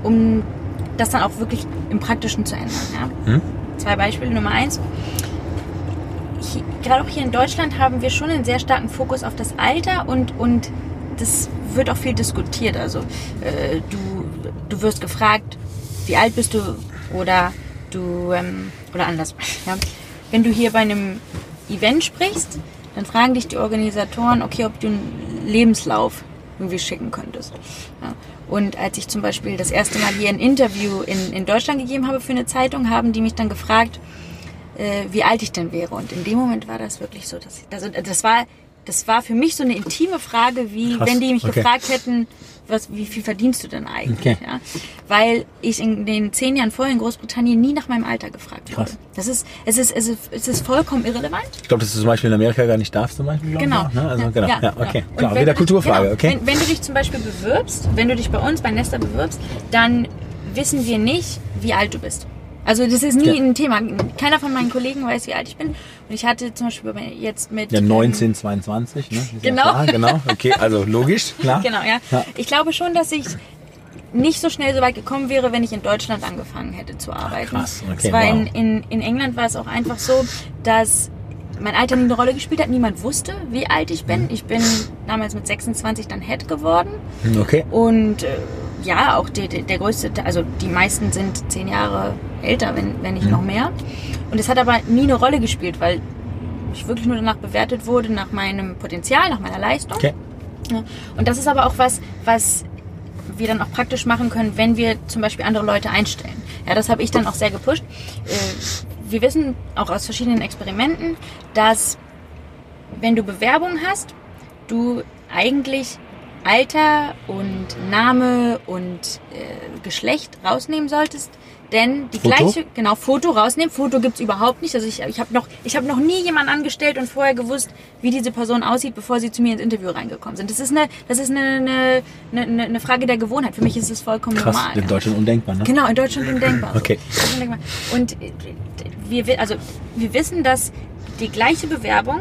um das dann auch wirklich im Praktischen zu ändern. Ja? Hm? Zwei Beispiele. Nummer eins, gerade auch hier in Deutschland haben wir schon einen sehr starken Fokus auf das Alter und, und das wird auch viel diskutiert. Also äh, du, du wirst gefragt, wie alt bist du oder du ähm, oder anders. (laughs) Ja? Wenn du hier bei einem Event sprichst, dann fragen dich die Organisatoren, okay, ob du einen Lebenslauf irgendwie schicken könntest. Ja. Und als ich zum Beispiel das erste Mal hier ein Interview in, in Deutschland gegeben habe für eine Zeitung, haben die mich dann gefragt, äh, wie alt ich denn wäre. Und in dem Moment war das wirklich so, dass ich, also das war, das war für mich so eine intime Frage, wie Krass, wenn die mich okay. gefragt hätten, was, wie viel verdienst du denn eigentlich? Okay. Ja? Weil ich in den zehn Jahren vorher in Großbritannien nie nach meinem Alter gefragt Krass. wurde. Das ist, es ist, es ist, es ist vollkommen irrelevant. Ich glaube, dass du zum Beispiel in Amerika gar nicht darfst, zum Beispiel. Genau. Ne? Also, ja, genau. Ja, ja okay. Klar, wieder Kulturfrage, genau, okay. Wenn, wenn du dich zum Beispiel bewirbst, wenn du dich bei uns bei Nesta bewirbst, dann wissen wir nicht, wie alt du bist. Also das ist nie ja. ein Thema. Keiner von meinen Kollegen weiß, wie alt ich bin. Und ich hatte zum Beispiel jetzt mit... Ja, 19, 22, ne? genau. Ja genau, okay, also logisch, (laughs) klar. Genau, ja. ja. Ich glaube schon, dass ich nicht so schnell so weit gekommen wäre, wenn ich in Deutschland angefangen hätte zu arbeiten. Ach, krass, okay, wow. in, in, in England war es auch einfach so, dass mein Alter nie eine Rolle gespielt hat. Niemand wusste, wie alt ich bin. Mhm. Ich bin damals mit 26 dann Head geworden. Okay. Und äh, ja, auch die, die, der größte, also die meisten sind zehn Jahre älter, wenn, wenn nicht mhm. noch mehr. Und es hat aber nie eine Rolle gespielt, weil ich wirklich nur danach bewertet wurde, nach meinem Potenzial, nach meiner Leistung. Okay. Ja. Und das ist aber auch was, was wir dann auch praktisch machen können, wenn wir zum Beispiel andere Leute einstellen. Ja, das habe ich dann auch sehr gepusht. Äh, wir wissen auch aus verschiedenen Experimenten, dass wenn du Bewerbung hast, du eigentlich Alter und Name und äh, Geschlecht rausnehmen solltest. Denn die Foto? gleiche, genau, Foto rausnehmen. Foto gibt's überhaupt nicht. Also ich, ich habe noch, ich hab noch nie jemanden angestellt und vorher gewusst, wie diese Person aussieht, bevor sie zu mir ins Interview reingekommen sind. Das ist eine, das ist eine, eine, eine, eine Frage der Gewohnheit. Für mich ist es vollkommen Krass, normal. in. Deutschland undenkbar, ne? Genau, in Deutschland undenkbar. (laughs) Okay. Und äh, wir, wi- also, wir wissen, dass die gleiche Bewerbung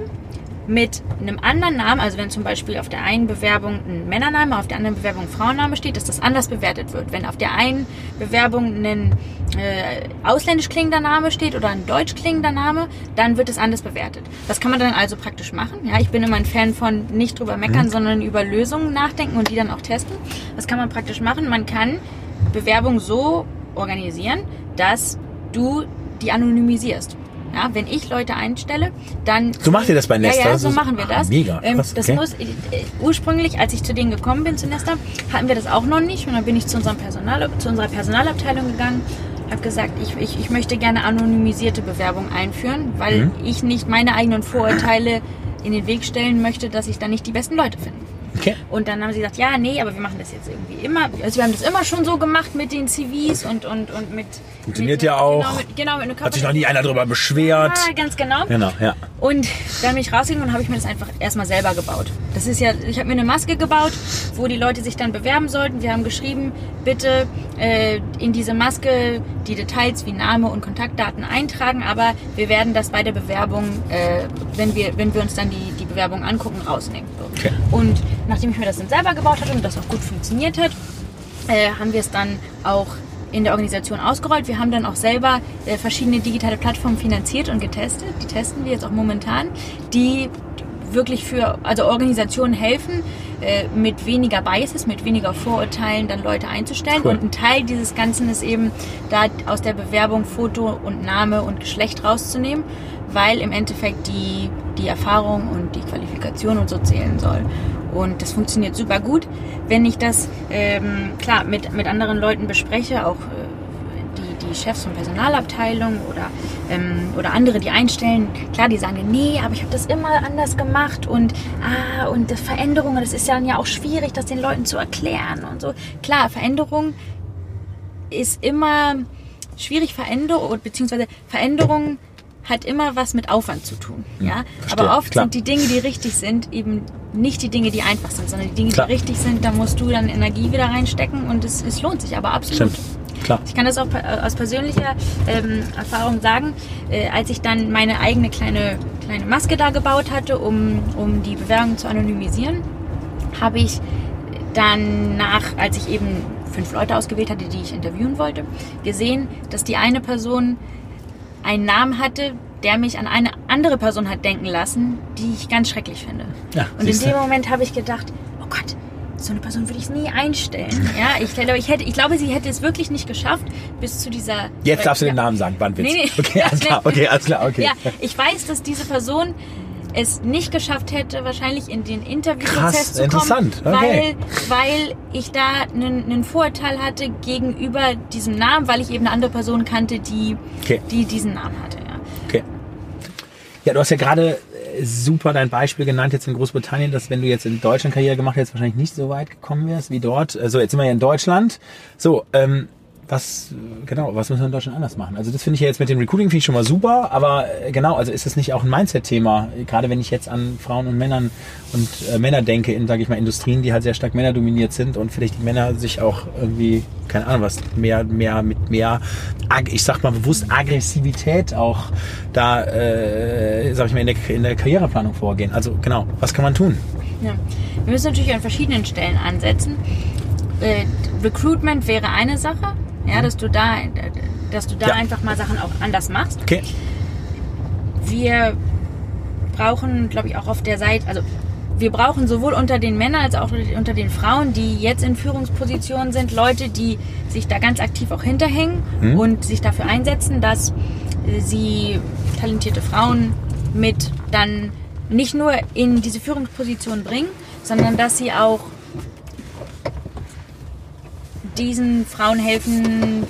mit einem anderen Namen, also wenn zum Beispiel auf der einen Bewerbung ein Männername, auf der anderen Bewerbung ein Frauenname steht, dass das anders bewertet wird. Wenn auf der einen Bewerbung ein äh, ausländisch klingender Name steht oder ein deutsch klingender Name, dann wird es anders bewertet. Das kann man dann also praktisch machen. Ja, ich bin immer ein Fan von nicht drüber meckern, sondern über Lösungen nachdenken und die dann auch testen. Das kann man praktisch machen. Man kann Bewerbung so organisieren, dass du die anonymisierst. Ja, wenn ich Leute einstelle, dann. So macht ihr das bei Nesta? Ja, ja, so machen wir Ah, das. mega, Ähm, krass, das okay. muss, äh, ursprünglich, als ich zu denen gekommen bin, zu Nesta, hatten wir das auch noch nicht. Und dann bin ich zu, unserem Personal, zu unserer Personalabteilung gegangen, habe gesagt, ich, ich, ich möchte gerne anonymisierte Bewerbung einführen, weil Mhm. ich nicht meine eigenen Vorurteile in den Weg stellen möchte, dass ich dann nicht die besten Leute finde. Okay. Und dann haben sie gesagt, ja, nee, aber wir machen das jetzt irgendwie immer. Also wir haben das immer schon so gemacht mit den CVs und, und, und mit... Funktioniert mit, ja auch. Genau, mit, genau, mit Hat sich noch nie einer darüber beschwert. Ja, ganz genau. Genau, ja. Und dann bin ich rausgegangen und habe ich mir das einfach erstmal selber gebaut. Das ist ja, ich habe mir eine Maske gebaut, wo die Leute sich dann bewerben sollten. Wir haben geschrieben, bitte äh, in diese Maske die Details wie Name und Kontaktdaten eintragen, aber wir werden das bei der Bewerbung, äh, wenn wir, wenn wir uns dann die, die Bewerbung angucken, rausnehmen. Okay. Und nachdem ich mir das dann selber gebaut hatte und das auch gut funktioniert hat, äh, haben wir es dann auch in der Organisation ausgerollt. Wir haben dann auch selber äh, verschiedene digitale Plattformen finanziert und getestet. Die testen wir jetzt auch momentan, die wirklich für also Organisationen helfen, äh, mit weniger Biases, mit weniger Vorurteilen dann Leute einzustellen. Cool. Und ein Teil dieses Ganzen ist eben da aus der Bewerbung Foto und Name und Geschlecht rauszunehmen, weil im Endeffekt die, die Erfahrung und die Qualifikation und so zählen soll. Und das funktioniert super gut. Wenn ich das ähm, klar mit, mit anderen Leuten bespreche, auch äh, die, die Chefs von Personalabteilung oder, ähm, oder andere, die einstellen, klar, die sagen, nee, aber ich habe das immer anders gemacht und ah, und das Veränderungen, das ist ja dann ja auch schwierig, das den Leuten zu erklären und so. Klar, Veränderung ist immer schwierig Veränderung, beziehungsweise Veränderung hat immer was mit Aufwand zu tun. Ja? verstehe, Aber oft klar. sind die Dinge, die richtig sind, eben nicht die Dinge, die einfach sind, sondern die Dinge, Klar. die richtig sind, da musst du dann Energie wieder reinstecken und es, es lohnt sich aber absolut. Stimmt. Klar. Ich kann das auch per- aus persönlicher ähm, Erfahrung sagen, äh, als ich dann meine eigene kleine, kleine Maske da gebaut hatte, um, um die Bewerbung zu anonymisieren, habe ich dann nach, als ich eben fünf Leute ausgewählt hatte, die ich interviewen wollte, gesehen, dass die eine Person einen Namen hatte, der mich an eine andere Person hat denken lassen, die ich ganz schrecklich finde. Ja, Und in dem Moment habe ich gedacht, oh Gott, so eine Person würde ich nie einstellen. (laughs) Ja, ich, glaube, ich, hätte, ich glaube, sie hätte es wirklich nicht geschafft, bis zu dieser... Jetzt darfst du ja. den Namen sagen, Bandwitz. Nee, nee. Okay, (laughs) alles klar, okay, alles klar, okay. Ja, ich weiß, dass diese Person es nicht geschafft hätte, wahrscheinlich in den Interviewprozess zu kommen, interessant, okay. weil, weil ich da einen, einen Vorurteil hatte gegenüber diesem Namen, weil ich eben eine andere Person kannte, die, Okay. die diesen Namen hatte. Ja. Okay. Ja, du hast ja gerade äh, super dein Beispiel genannt jetzt in Großbritannien, dass wenn du jetzt in Deutschland Karriere gemacht hättest, wahrscheinlich nicht so weit gekommen wärst wie dort. Also jetzt sind wir ja in Deutschland. So, ähm, was genau, was müssen wir in Deutschland anders machen? Also das finde ich ja jetzt mit dem Recruiting finde ich schon mal super, aber äh, genau, also ist das nicht auch ein Mindset-Thema? Gerade wenn ich jetzt an Frauen und Männern und äh, Männer denke in, sage ich mal, Industrien, die halt sehr stark männerdominiert sind und vielleicht die Männer sich auch irgendwie, keine Ahnung was, mehr, mehr mit mehr, ich sag mal bewusst Aggressivität auch da, äh, sag ich mal, in der, in der Karriereplanung vorgehen. Also genau, was kann man tun? Ja. Wir müssen natürlich an verschiedenen Stellen ansetzen. Äh, Recruitment wäre eine Sache, ja, dass du da, dass du da Ja. einfach mal Sachen auch anders machst. Okay. wir brauchen, glaube ich, auch auf der Seite, also wir brauchen sowohl unter den Männern als auch unter den Frauen, die jetzt in Führungspositionen sind, Leute, die sich da ganz aktiv auch hinterhängen und sich dafür einsetzen, dass äh, sie talentierte Frauen mit dann nicht nur in diese Führungsposition bringen, sondern dass sie auch diesen Frauen helfen,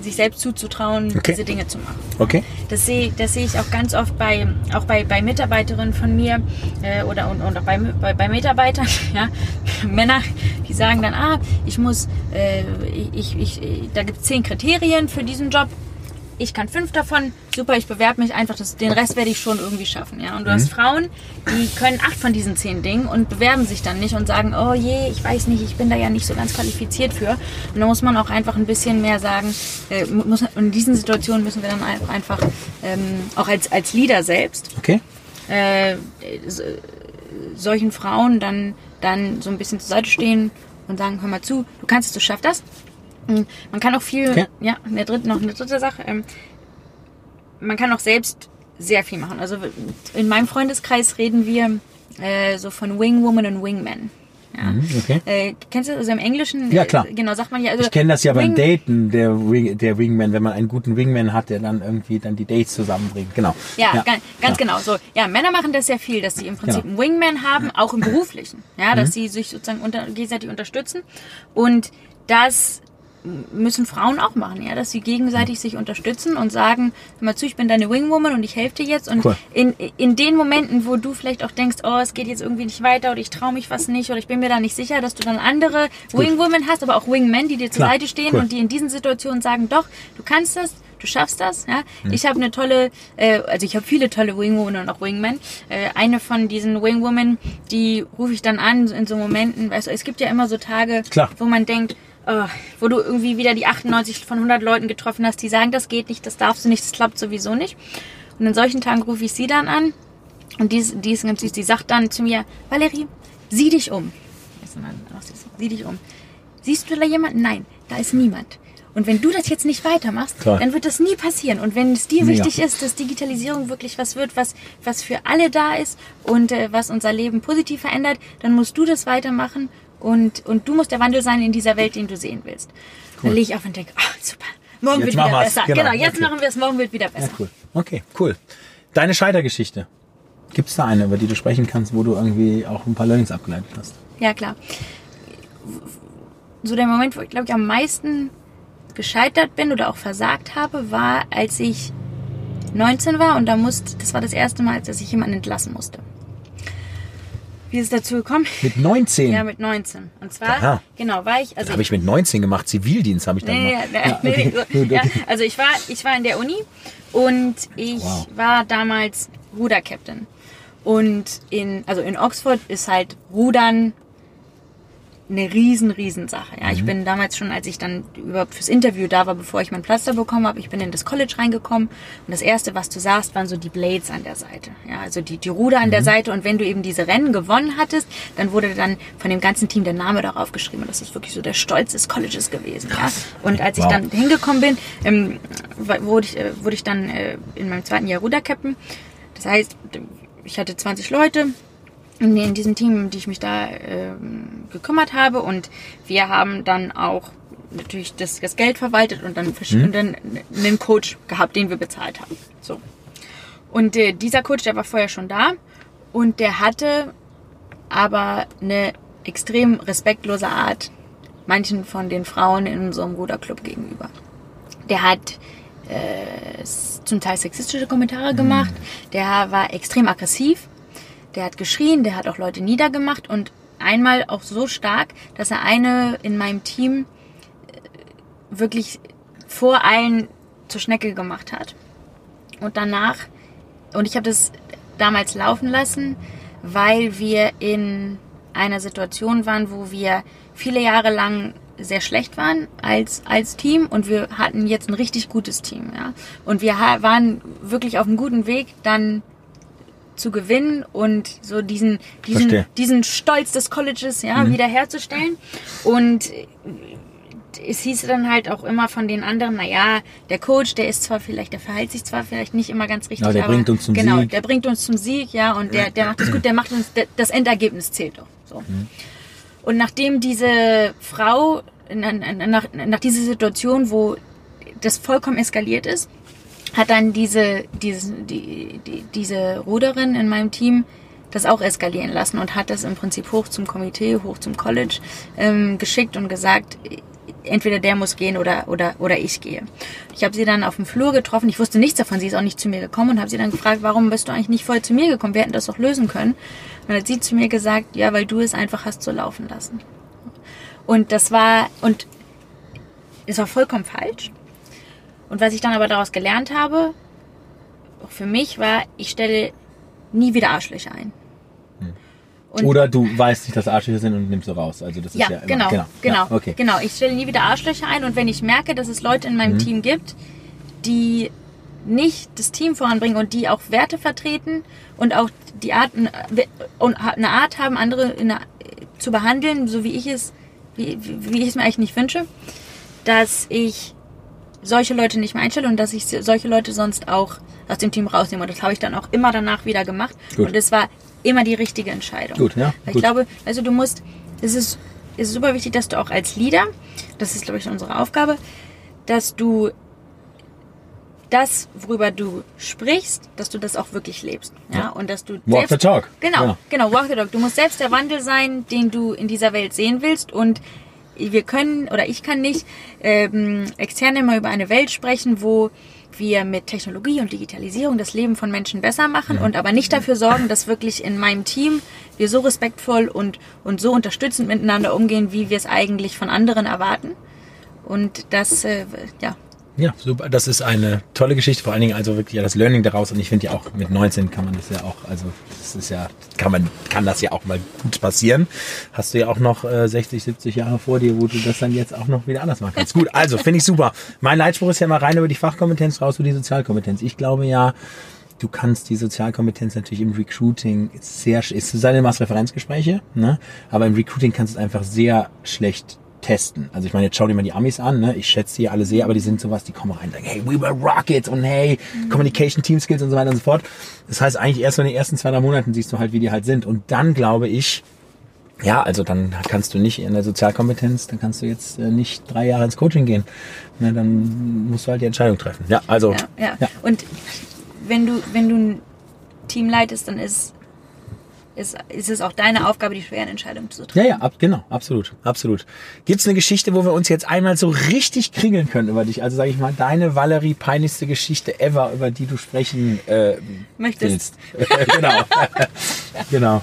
sich selbst zuzutrauen, Okay. diese Dinge zu machen. Okay. Das sehe, das sehe ich auch ganz oft bei, auch bei, bei Mitarbeiterinnen von mir äh, oder und, und auch bei, bei, bei Mitarbeitern, (laughs) ja, Männer, die sagen dann, ah, ich muss, äh, ich, ich, da gibt es zehn Kriterien für diesen Job. Ich kann fünf davon, super, ich bewerbe mich einfach, das, den Rest werde ich schon irgendwie schaffen. Ja? Und du hast Frauen, die können acht von diesen zehn Dingen und bewerben sich dann nicht und sagen, oh je, ich weiß nicht, ich bin da ja nicht so ganz qualifiziert für. Und da muss man auch einfach ein bisschen mehr sagen, äh, muss, in diesen Situationen müssen wir dann einfach, einfach ähm, auch als, als Leader selbst, Okay. äh, so- solchen Frauen dann, dann so ein bisschen zur Seite stehen und sagen, hör mal zu, du kannst es, du schaffst das. Und Man kann auch viel, Okay. ja, eine dritte, noch eine dritte Sache, ähm, man kann auch selbst sehr viel machen. Also in meinem Freundeskreis reden wir äh, so von Wingwoman und Wingman. Ja. Okay. Äh, kennst du das? Also im Englischen? Ja, klar. Äh, genau, sagt man ja. Also Ich kenne das ja beim Wing- Daten, der, Wing, der Wingman, wenn man einen guten Wingman hat, der dann irgendwie dann die Dates zusammenbringt. Genau. Ja, ganz, ganz Ja. genau. So, ja, Männer machen das sehr viel, dass sie im Prinzip Genau. einen Wingman haben, auch im (laughs) beruflichen. Ja, Mhm. dass sie sich sozusagen unter, gegenseitig unterstützen. Und das müssen Frauen auch machen, ja, dass sie gegenseitig sich unterstützen und sagen, hör mal zu, ich bin deine Wingwoman und ich helfe dir jetzt. Und Cool. in, in den Momenten, wo du vielleicht auch denkst, oh, es geht jetzt irgendwie nicht weiter oder ich traue mich was nicht oder ich bin mir da nicht sicher, dass du dann andere Wingwomen hast, aber auch Wingmen, die dir zur Klar. Seite stehen Cool. und die in diesen Situationen sagen, doch, du kannst das, du schaffst das. Ja? Mhm. Ich habe eine tolle, äh, also ich habe viele tolle Wingwomen und auch Wingmen. Äh, eine von diesen Wingwomen, die rufe ich dann an in so Momenten, du, es gibt ja immer so Tage, Klar. wo man denkt, oh, wo du irgendwie wieder die 98 von 100 Leuten getroffen hast, die sagen, das geht nicht, das darfst du nicht, das klappt sowieso nicht. Und in solchen Tagen rufe ich sie dann an und die, die ist ganz süß, die sagt dann zu mir, Valerie, sieh dich um. Sieh dich um. Siehst du da jemanden? Nein, da ist niemand. Und wenn du das jetzt nicht weitermachst, Toll. dann wird das nie passieren. Und wenn es dir wichtig ist, dass Digitalisierung wirklich was wird, was, was für alle da ist und äh, was unser Leben positiv verändert, dann musst du das weitermachen und, und du musst der Wandel sein in dieser Welt, den du sehen willst. Dann lege ich auf und denke, ah, super, morgen Jetzt wird wieder besser. Genau, Genau, jetzt okay. machen wir es, morgen wird wieder Ja, besser. cool. Okay, cool. Deine Scheitergeschichte. Gibt es da eine, über die du sprechen kannst, wo du irgendwie auch ein paar Learnings abgeleitet hast? Ja, klar. So der Moment, wo ich glaube ich am meisten gescheitert bin oder auch versagt habe, war, als ich 19 war und da musste, das war das erste Mal, dass ich jemanden entlassen musste. Wie ist es dazu gekommen? Mit 19? Ja, mit 19. Und zwar, Aha. genau, war ich, also habe ich mit 19 gemacht. Zivildienst habe ich dann Nee, gemacht. nee, nee, nee, okay. nee, (laughs) so, ja, also ich war, ich war in der Uni und ich Wow. war damals Ruderkapitän. Und in, also in Oxford ist halt Rudern eine riesen, riesen Sache. Ja, Mhm. ich bin damals schon, als ich dann überhaupt fürs Interview da war, bevor ich meinen Platz da bekommen habe, ich bin in das College reingekommen und das erste, was du sahst, waren so die Blades an der Seite. Ja, also die, die Ruder Mhm. an der Seite und wenn du eben diese Rennen gewonnen hattest, dann wurde dann von dem ganzen Team der Name darauf geschrieben und das ist wirklich so der Stolz des Colleges gewesen. Ja. Und als ich Wow. dann hingekommen bin, ähm, wurde ich, äh, wurde ich dann äh, in meinem zweiten Jahr Rudercaptain. Das heißt, ich hatte 20 Leute, in, diesem Team, um die ich mich da ähm, gekümmert habe. Und wir haben dann auch natürlich das, das Geld verwaltet und dann, versch- und dann einen Coach gehabt, den wir bezahlt haben. So. Und äh, dieser Coach, der war vorher schon da und der hatte aber eine extrem respektlose Art manchen von den Frauen in unserem Ruderclub gegenüber. Der hat äh, zum Teil sexistische Kommentare gemacht, der war extrem aggressiv, der hat geschrien, der hat auch Leute niedergemacht und einmal auch so stark, dass er eine in meinem Team äh, wirklich vor allen zur Schnecke gemacht hat. Und danach, und ich habe das damals laufen lassen, weil wir in einer Situation waren, wo wir viele Jahre lang sehr schlecht waren als, als Team und wir hatten jetzt ein richtig gutes Team. Ja? Und wir waren wirklich auf einem guten Weg, dann zu gewinnen und so diesen, diesen, Verstehe. diesen Stolz des Colleges ja, wiederherzustellen. Und es hieß dann halt auch immer von den anderen, naja, der Coach, der ist zwar vielleicht, der verhält sich zwar vielleicht nicht immer ganz richtig, Aber der aber bringt uns zum genau, Sieg. der bringt uns zum Sieg, ja, und der, der macht das gut, der macht uns, der, das Endergebnis zählt doch. So. Und nachdem diese Frau, na- na- nach, nach dieser Situation, wo das vollkommen eskaliert ist, hat dann diese, diese, die, die, diese Ruderin in meinem Team das auch eskalieren lassen und hat das im Prinzip hoch zum Komitee, hoch zum College ähm, geschickt und gesagt, entweder der muss gehen oder, oder, oder ich gehe. Ich habe sie dann auf dem Flur getroffen. Ich wusste nichts davon. Sie ist auch nicht zu mir gekommen und habe sie dann gefragt, warum bist du eigentlich nicht voll zu mir gekommen? Wir hätten das doch lösen können. Und dann hat sie zu mir gesagt, ja, weil du es einfach hast so laufen lassen. Und das war, und es war vollkommen falsch. Und was ich dann aber daraus gelernt habe, auch für mich war, ich stelle nie wieder Arschlöcher ein. Und Oder du weißt nicht, dass Arschlöcher sind und nimmst sie raus. Also das ist ja, ja immer, genau, genau, genau, ja, okay. genau. Ich stelle nie wieder Arschlöcher ein und wenn ich merke, dass es Leute in meinem mhm. Team gibt, die nicht das Team voranbringen und die auch Werte vertreten und auch die Art und eine Art haben, andere eine, zu behandeln, so wie ich es, wie, wie ich es mir eigentlich nicht wünsche, dass ich solche Leute nicht mehr einstelle und dass ich solche Leute sonst auch aus dem Team rausnehme. Und das habe ich dann auch immer danach wieder gemacht. Gut. Und es war immer die richtige Entscheidung. Gut, ja. Weil ich glaube, also du musst, es ist, es ist super wichtig, dass du auch als Leader, das ist glaube ich unsere Aufgabe, dass du das, worüber du sprichst, dass du das auch wirklich lebst. Ja, ja. und dass du walk selbst, the talk. Genau, ja. genau, walk the talk. Du musst selbst der Wandel sein, den du in dieser Welt sehen willst und wir können oder ich kann nicht ähm, extern immer über eine Welt sprechen, wo wir mit Technologie und Digitalisierung das Leben von Menschen besser machen mhm. und aber nicht dafür sorgen, dass wirklich in meinem Team wir so respektvoll und, und so unterstützend miteinander umgehen, wie wir es eigentlich von anderen erwarten. Und das, äh, ja, ja, super. Das ist eine tolle Geschichte, vor allen Dingen also wirklich ja, das Learning daraus. Und ich finde ja auch mit 19 kann man das ja auch, also das ist ja, kann man, kann das ja auch mal gut passieren. Hast du ja auch noch äh, 60, 70 Jahre vor dir, wo du das dann jetzt auch noch wieder anders machen kannst. gut, also finde ich super. Mein Leitspruch ist ja mal rein über die Fachkompetenz, raus über die Sozialkompetenz. Ich glaube ja, du kannst die Sozialkompetenz natürlich im Recruiting sehr, es sei denn, du machst Referenzgespräche, ne? aber im Recruiting kannst du es einfach sehr schlecht testen. Also ich meine, jetzt schau dir mal die Amis an, ne? Ich schätze die alle sehr, aber die sind sowas, die kommen rein und sagen, hey, we were rockets und hey, mhm. Communication Team Skills und so weiter und so fort. Das heißt, eigentlich erst in den ersten zwei, drei Monaten siehst du halt, wie die halt sind. Und dann glaube ich, ja, also dann kannst du nicht in der Sozialkompetenz, dann kannst du jetzt äh, nicht drei Jahre ins Coaching gehen. Ne, dann musst du halt die Entscheidung treffen. Ja, also. Ja, ja. ja. Und wenn du, wenn du ein Team leitest, dann ist ist, ist es auch deine Aufgabe, die schweren Entscheidungen zu treffen. Ja, ja, ab, genau, absolut, absolut. Gibt es eine Geschichte, wo wir uns jetzt einmal so richtig kringeln können über dich? Also sage ich mal, deine Valerie peinlichste Geschichte ever, über die du sprechen äh, möchtest. (laughs) genau, (laughs) genau.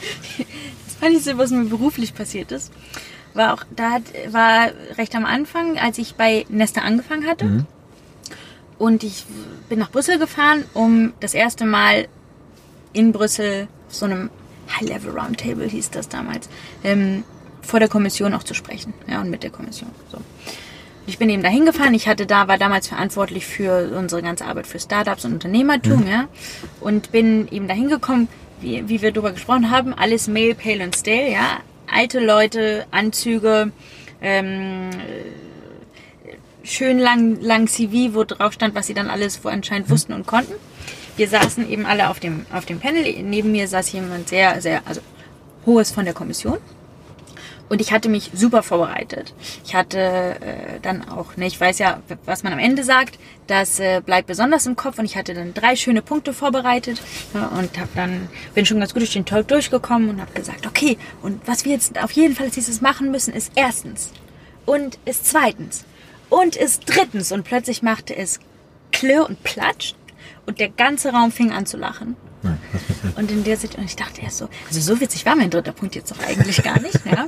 Das Peinlichste, was mir beruflich passiert ist, war auch, da hat, war recht am Anfang, als ich bei Nesta angefangen hatte. Mhm. Und ich bin nach Brüssel gefahren, um das erste Mal in Brüssel so einem High-Level Roundtable hieß das damals, ähm, vor der Kommission auch zu sprechen. Ja, und mit der Kommission. So. Ich bin eben da hingefahren. Ich hatte da, war damals verantwortlich für unsere ganze Arbeit für Startups und Unternehmertum, mhm. ja. Und bin eben da hingekommen, wie, wie wir darüber gesprochen haben, alles Mail, Pale und Stale, ja. Alte Leute, Anzüge, ähm, schön lang, lang CV, wo drauf stand, was sie dann alles wo anscheinend mhm. wussten und konnten wir saßen eben alle auf dem, auf dem Panel. Neben mir saß jemand sehr, sehr, also hohes von der Kommission. Und ich hatte mich super vorbereitet. Ich hatte äh, dann auch, ne, ich weiß ja, was man am Ende sagt, das äh, bleibt besonders im Kopf. Und ich hatte dann drei schöne Punkte vorbereitet ja, und habe dann bin schon ganz gut durch den Talk durchgekommen und habe gesagt, okay, und was wir jetzt auf jeden Fall als dieses machen müssen, ist erstens und ist zweitens und ist drittens. Und plötzlich machte es klirr und platsch und der ganze Raum fing an zu lachen. Und in der Situation, ich dachte erst so, also so witzig war mein dritter Punkt jetzt doch eigentlich gar nicht, ja.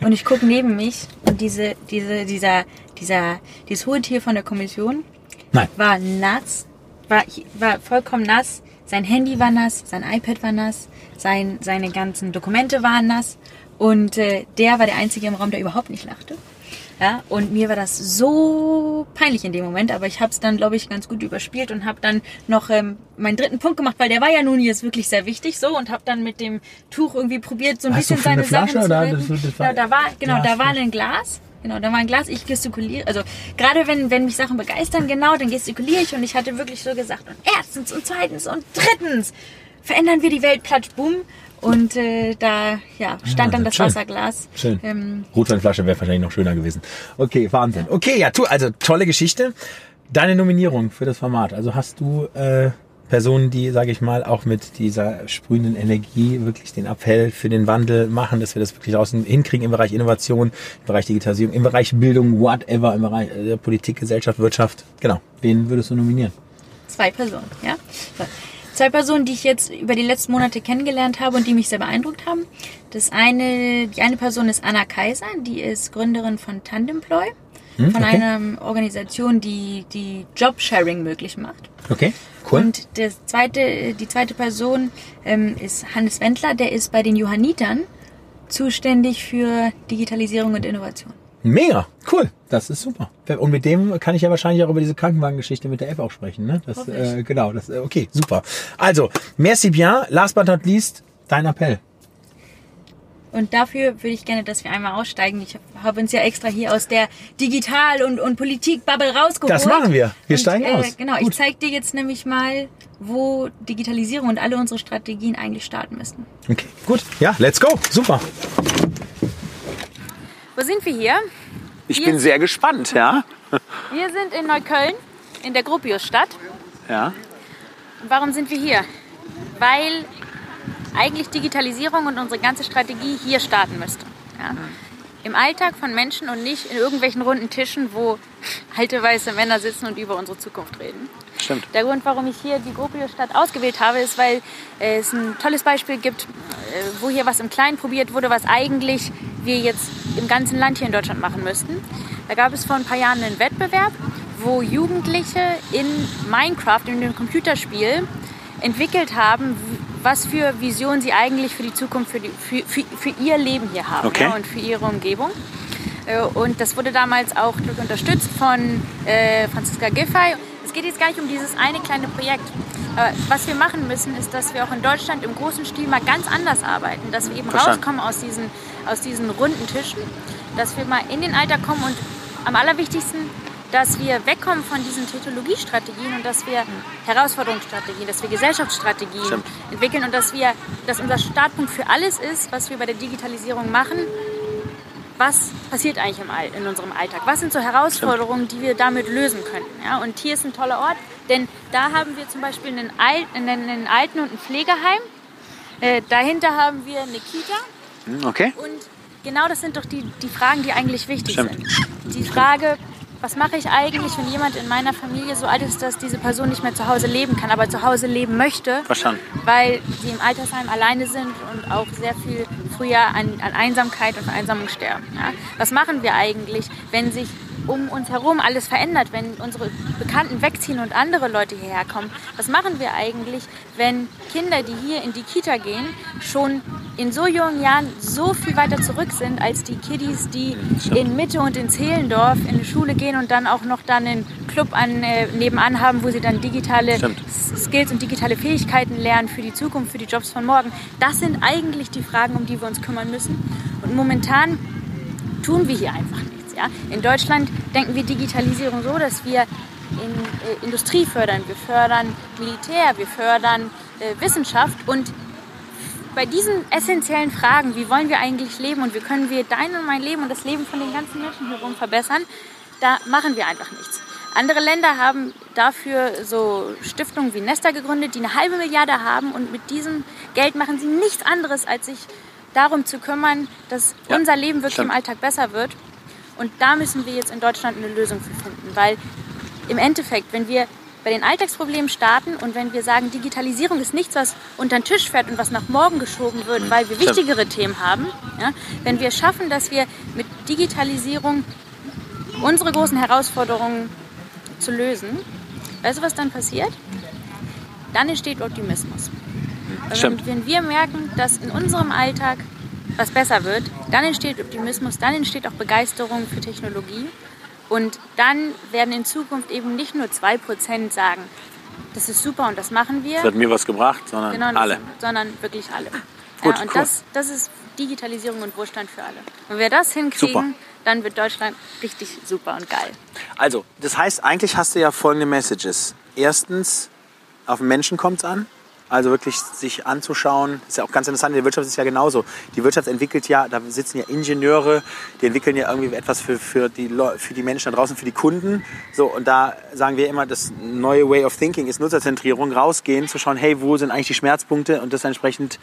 Und ich gucke neben mich und diese, diese, dieser, dieser, dieses hohe Tier von der Kommission Nein. war nass, war, war vollkommen nass. Sein Handy war nass, sein iPad war nass, sein, seine ganzen Dokumente waren nass. Und äh, der war der Einzige im Raum, der überhaupt nicht lachte. Ja, und mir war das so peinlich in dem Moment, aber ich habe es dann, glaube ich, ganz gut überspielt und habe dann noch ähm, meinen dritten Punkt gemacht, weil der war ja nun jetzt wirklich sehr wichtig so und habe dann mit dem Tuch irgendwie probiert, so ein Hast bisschen seine Sachen zu. Das, das war, ja, da war genau, da war ein Glas. Genau, da war ein Glas, ich gestikuliere. Also gerade wenn, wenn mich Sachen begeistern, genau, dann gestikuliere ich und ich hatte wirklich so gesagt, und erstens und zweitens und drittens verändern wir die Welt, platsch, bumm. Und äh, da ja, stand ja, dann das schön. Wasserglas. Schön. Ähm, Rotweinflasche wäre wahrscheinlich noch schöner gewesen. Okay, Wahnsinn. Okay, ja, tu, also tolle Geschichte. Deine Nominierung für das Format. Also hast du äh, Personen, die, sage ich mal, auch mit dieser sprühenden Energie wirklich den Appell für den Wandel machen, dass wir das wirklich draußen hinkriegen im Bereich Innovation, im Bereich Digitalisierung, im Bereich Bildung, whatever, im Bereich äh, Politik, Gesellschaft, Wirtschaft. Genau. Wen würdest du nominieren? Zwei Personen, ja. Zwei Personen, die ich jetzt über die letzten Monate kennengelernt habe und die mich sehr beeindruckt haben. Das eine, die eine Person ist Anna Kaiser, die ist Gründerin von Tandemploy, hm, von okay. einer Organisation, die die Jobsharing möglich macht. Okay, cool. Und das zweite, die zweite Person ähm, ist Hannes Wendler, der ist bei den Johannitern zuständig für Digitalisierung und Innovation. Mega, cool, das ist super. Und mit dem kann ich ja wahrscheinlich auch über diese Krankenwagengeschichte mit der App auch sprechen. Ne? Das, äh, genau, das, äh, okay, super. Also, merci bien. Last but not least, dein Appell. Und dafür würde ich gerne, dass wir einmal aussteigen. Ich habe uns ja extra hier aus der Digital- und, und Politik-Bubble rausgeholt. Das machen wir. Wir und, steigen äh, aus. Genau, Gut. ich zeige dir jetzt nämlich mal, wo Digitalisierung und alle unsere Strategien eigentlich starten müssen. Okay, gut. Ja, let's go. Super. Wo sind wir hier? Ich wir bin sehr gespannt, ja. Wir sind in Neukölln, in der Gropiusstadt. Ja. Und warum sind wir hier? Weil eigentlich Digitalisierung und unsere ganze Strategie hier starten müsste. Ja? Im Alltag von Menschen und nicht in irgendwelchen runden Tischen, wo (laughs) alte weiße Männer sitzen und über unsere Zukunft reden. Stimmt. Der Grund, warum ich hier die Gropiusstadt ausgewählt habe, ist, weil es ein tolles Beispiel gibt, äh, wo hier was im Kleinen probiert wurde, was eigentlich wir jetzt im ganzen Land hier in Deutschland machen müssten. Da gab es vor ein paar Jahren einen Wettbewerb, wo Jugendliche in Minecraft, in dem Computerspiel, entwickelt haben, was für Visionen sie eigentlich für die Zukunft, für, die, für, für, für ihr Leben hier haben okay. ja, und für ihre Umgebung. Äh, und das wurde damals auch unterstützt von äh, Franziska Giffey. Es geht jetzt gar nicht um dieses eine kleine Projekt. Aber was wir machen müssen, ist, dass wir auch in Deutschland im großen Stil mal ganz anders arbeiten. Dass wir eben Verstanden. rauskommen aus diesen, aus diesen runden Tischen. Dass wir mal in den Alltag kommen und am allerwichtigsten, dass wir wegkommen von diesen Technologiestrategien und dass wir Herausforderungsstrategien, dass wir Gesellschaftsstrategien Stimmt. entwickeln und dass wir, dass unser Startpunkt für alles ist, was wir bei der Digitalisierung machen, was passiert eigentlich im in unserem Alltag? Was sind so Herausforderungen, die wir damit lösen könnten? Ja, und hier ist ein toller Ort, denn da haben wir zum Beispiel einen, Al einen, einen Alten- und ein Pflegeheim. Äh, dahinter haben wir eine Kita. Hm, okay. Und genau das sind doch die, die Fragen, die eigentlich wichtig Stimmt. sind. Die Frage, was mache ich eigentlich, wenn jemand in meiner Familie so alt ist, dass diese Person nicht mehr zu Hause leben kann, aber zu Hause leben möchte, Verstanden. weil sie im Altersheim alleine sind und auch sehr viel früher an, an Einsamkeit und Vereinsamung sterben. Ja? Was machen wir eigentlich, wenn sich um uns herum alles verändert, wenn unsere Bekannten wegziehen und andere Leute hierher kommen. Was machen wir eigentlich, wenn Kinder, die hier in die Kita gehen, schon in so jungen Jahren so viel weiter zurück sind als die Kiddies, die in Mitte und in Zehlendorf in die Schule gehen und dann auch noch dann einen Club an, äh, nebenan haben, wo sie dann digitale Stimmt. Skills und digitale Fähigkeiten lernen für die Zukunft, für die Jobs von morgen. Das sind eigentlich die Fragen, um die wir uns kümmern müssen. Und momentan tun wir hier einfach nichts. Ja? In Deutschland denken wir Digitalisierung so, dass wir in, äh, Industrie fördern, wir fördern Militär, wir fördern äh, Wissenschaft und bei diesen essentiellen Fragen, wie wollen wir eigentlich leben und wie können wir dein und mein Leben und das Leben von den ganzen Menschen herum verbessern, da machen wir einfach nichts. Andere Länder haben dafür so Stiftungen wie Nesta gegründet, die eine halbe Milliarde haben und mit diesem Geld machen sie nichts anderes, als sich darum zu kümmern, dass ja, unser Leben wirklich stimmt. im Alltag besser wird. Und da müssen wir jetzt in Deutschland eine Lösung für finden, weil im Endeffekt, wenn wir bei den Alltagsproblemen starten und wenn wir sagen, Digitalisierung ist nichts, was unter den Tisch fährt und was nach morgen geschoben wird, weil wir wichtigere Themen haben, ja, wenn wir schaffen, dass wir mit Digitalisierung unsere großen Herausforderungen zu lösen, weißt du, was dann passiert? Dann entsteht Optimismus. Stimmt. Wenn, wenn wir merken, dass in unserem Alltag was besser wird, dann entsteht Optimismus, dann entsteht auch Begeisterung für Technologie. Und dann werden in Zukunft eben nicht nur 2% sagen, das ist super und das machen wir. Das hat mir was gebracht, sondern genau, alle. Sondern wirklich alle. Gut, ja, und cool. das, das ist Digitalisierung und Wohlstand für alle. Wenn wir das hinkriegen, super. dann wird Deutschland richtig super und geil. Also, das heißt, eigentlich hast du ja folgende Messages. Erstens, auf den Menschen kommt es an. Also wirklich sich anzuschauen, ist ja auch ganz interessant, in der Wirtschaft ist es ja genauso. Die Wirtschaft entwickelt ja, da sitzen ja Ingenieure, die entwickeln ja irgendwie etwas für, für, die, für die Menschen da draußen, für die Kunden. So, und da sagen wir immer, das neue Way of Thinking ist Nutzerzentrierung, rausgehen, zu schauen, hey, wo sind eigentlich die Schmerzpunkte und das entsprechend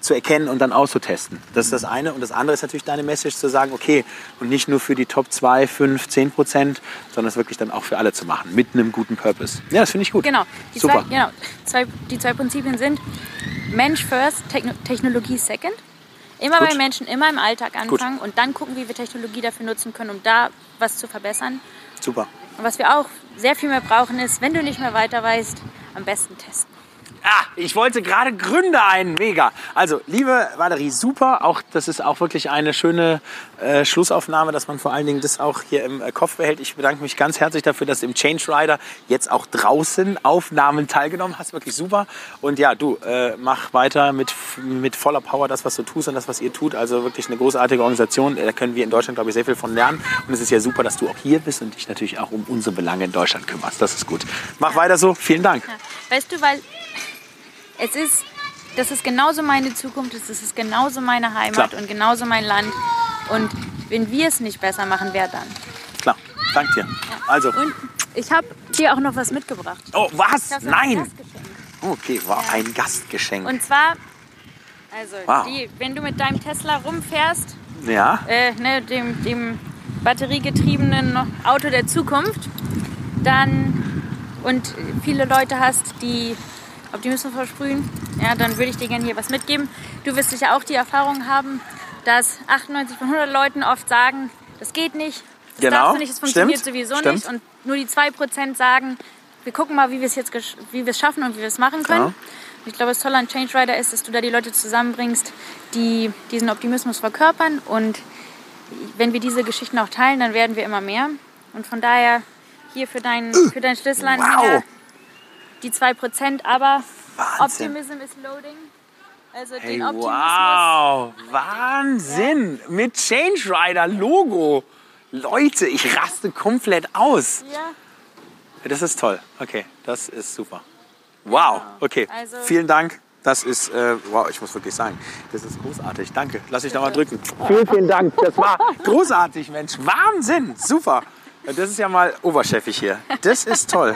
zu erkennen und dann auszutesten. Das ist das eine. Und das andere ist natürlich deine Message zu sagen, okay, und nicht nur für die Top 2, 5, 10 Prozent, sondern es wirklich dann auch für alle zu machen, mit einem guten Purpose. Ja, das finde ich gut. Genau. Die, Super. Zwei, genau. Zwei, die zwei Prinzipien sind Mensch first, Techno Technologie second. Immer Gut. bei Menschen, immer im Alltag anfangen und dann gucken, wie wir Technologie dafür nutzen können, um da was zu verbessern. Super. Und was wir auch sehr viel mehr brauchen, ist, wenn du nicht mehr weiter weißt, am besten testen. Ah, ich wollte gerade Gründe ein. Mega. Also, liebe Valerie, super. Auch das ist auch wirklich eine schöne äh, Schlussaufnahme, dass man vor allen Dingen das auch hier im äh, Kopf behält. Ich bedanke mich ganz herzlich dafür, dass du im Change Rider jetzt auch draußen Aufnahmen teilgenommen hast. Wirklich super. Und ja, du äh, mach weiter mit, mit voller Power das, was du tust und das, was ihr tut. Also wirklich eine großartige Organisation. Da können wir in Deutschland, glaube ich, sehr viel von lernen. Und es ist ja super, dass du auch hier bist und dich natürlich auch um unsere Belange in Deutschland kümmerst. Das ist gut. Mach weiter so. Vielen Dank. Ja. Weißt du, weil es ist, das ist genauso meine Zukunft, das ist genauso meine Heimat Klar. und genauso mein Land. Und wenn wir es nicht besser machen, wer dann? Klar. Dank dir. Also. Und ich habe dir auch noch was mitgebracht. Oh, was? Ich Nein. Okay, war ein Gastgeschenk. Und zwar, also Wow. die, wenn du mit deinem Tesla rumfährst, ja, äh, ne, dem, dem batteriegetriebenen Auto der Zukunft, dann und viele Leute hast, die Optimismus versprühen, ja, dann würde ich dir gerne hier was mitgeben. Du wirst sicher auch die Erfahrung haben, dass 98 von 100 Leuten oft sagen, das geht nicht, das Genau, darfst du nicht, das funktioniert stimmt, sowieso stimmt. nicht. Und nur die 2% sagen, wir gucken mal, wie wir es jetzt wie wir es schaffen und wie wir es machen können. Und Ich glaube, das Tolle an Change Rider ist, dass du da die Leute zusammenbringst, die diesen Optimismus verkörpern. Und wenn wir diese Geschichten auch teilen, dann werden wir immer mehr. Und von daher hier für deinen, für deinen Schlüsselanhänger Wow. Die 2%, aber Wahnsinn. Optimism is loading. Also Hey, den Optimismus. wow, Wahnsinn. Mit Change Rider Logo. Leute, ich raste komplett aus. Ja, Das ist toll. Okay, das ist super. Wow, okay. Also- Vielen Dank. Das ist, äh, wow, ich muss wirklich sagen, das ist großartig. Danke. Lass dich da mal drücken. (laughs) Vielen, vielen Dank. Das war (laughs) großartig, Mensch. Wahnsinn. Super. Das ist ja mal oberchefig hier. Das ist toll.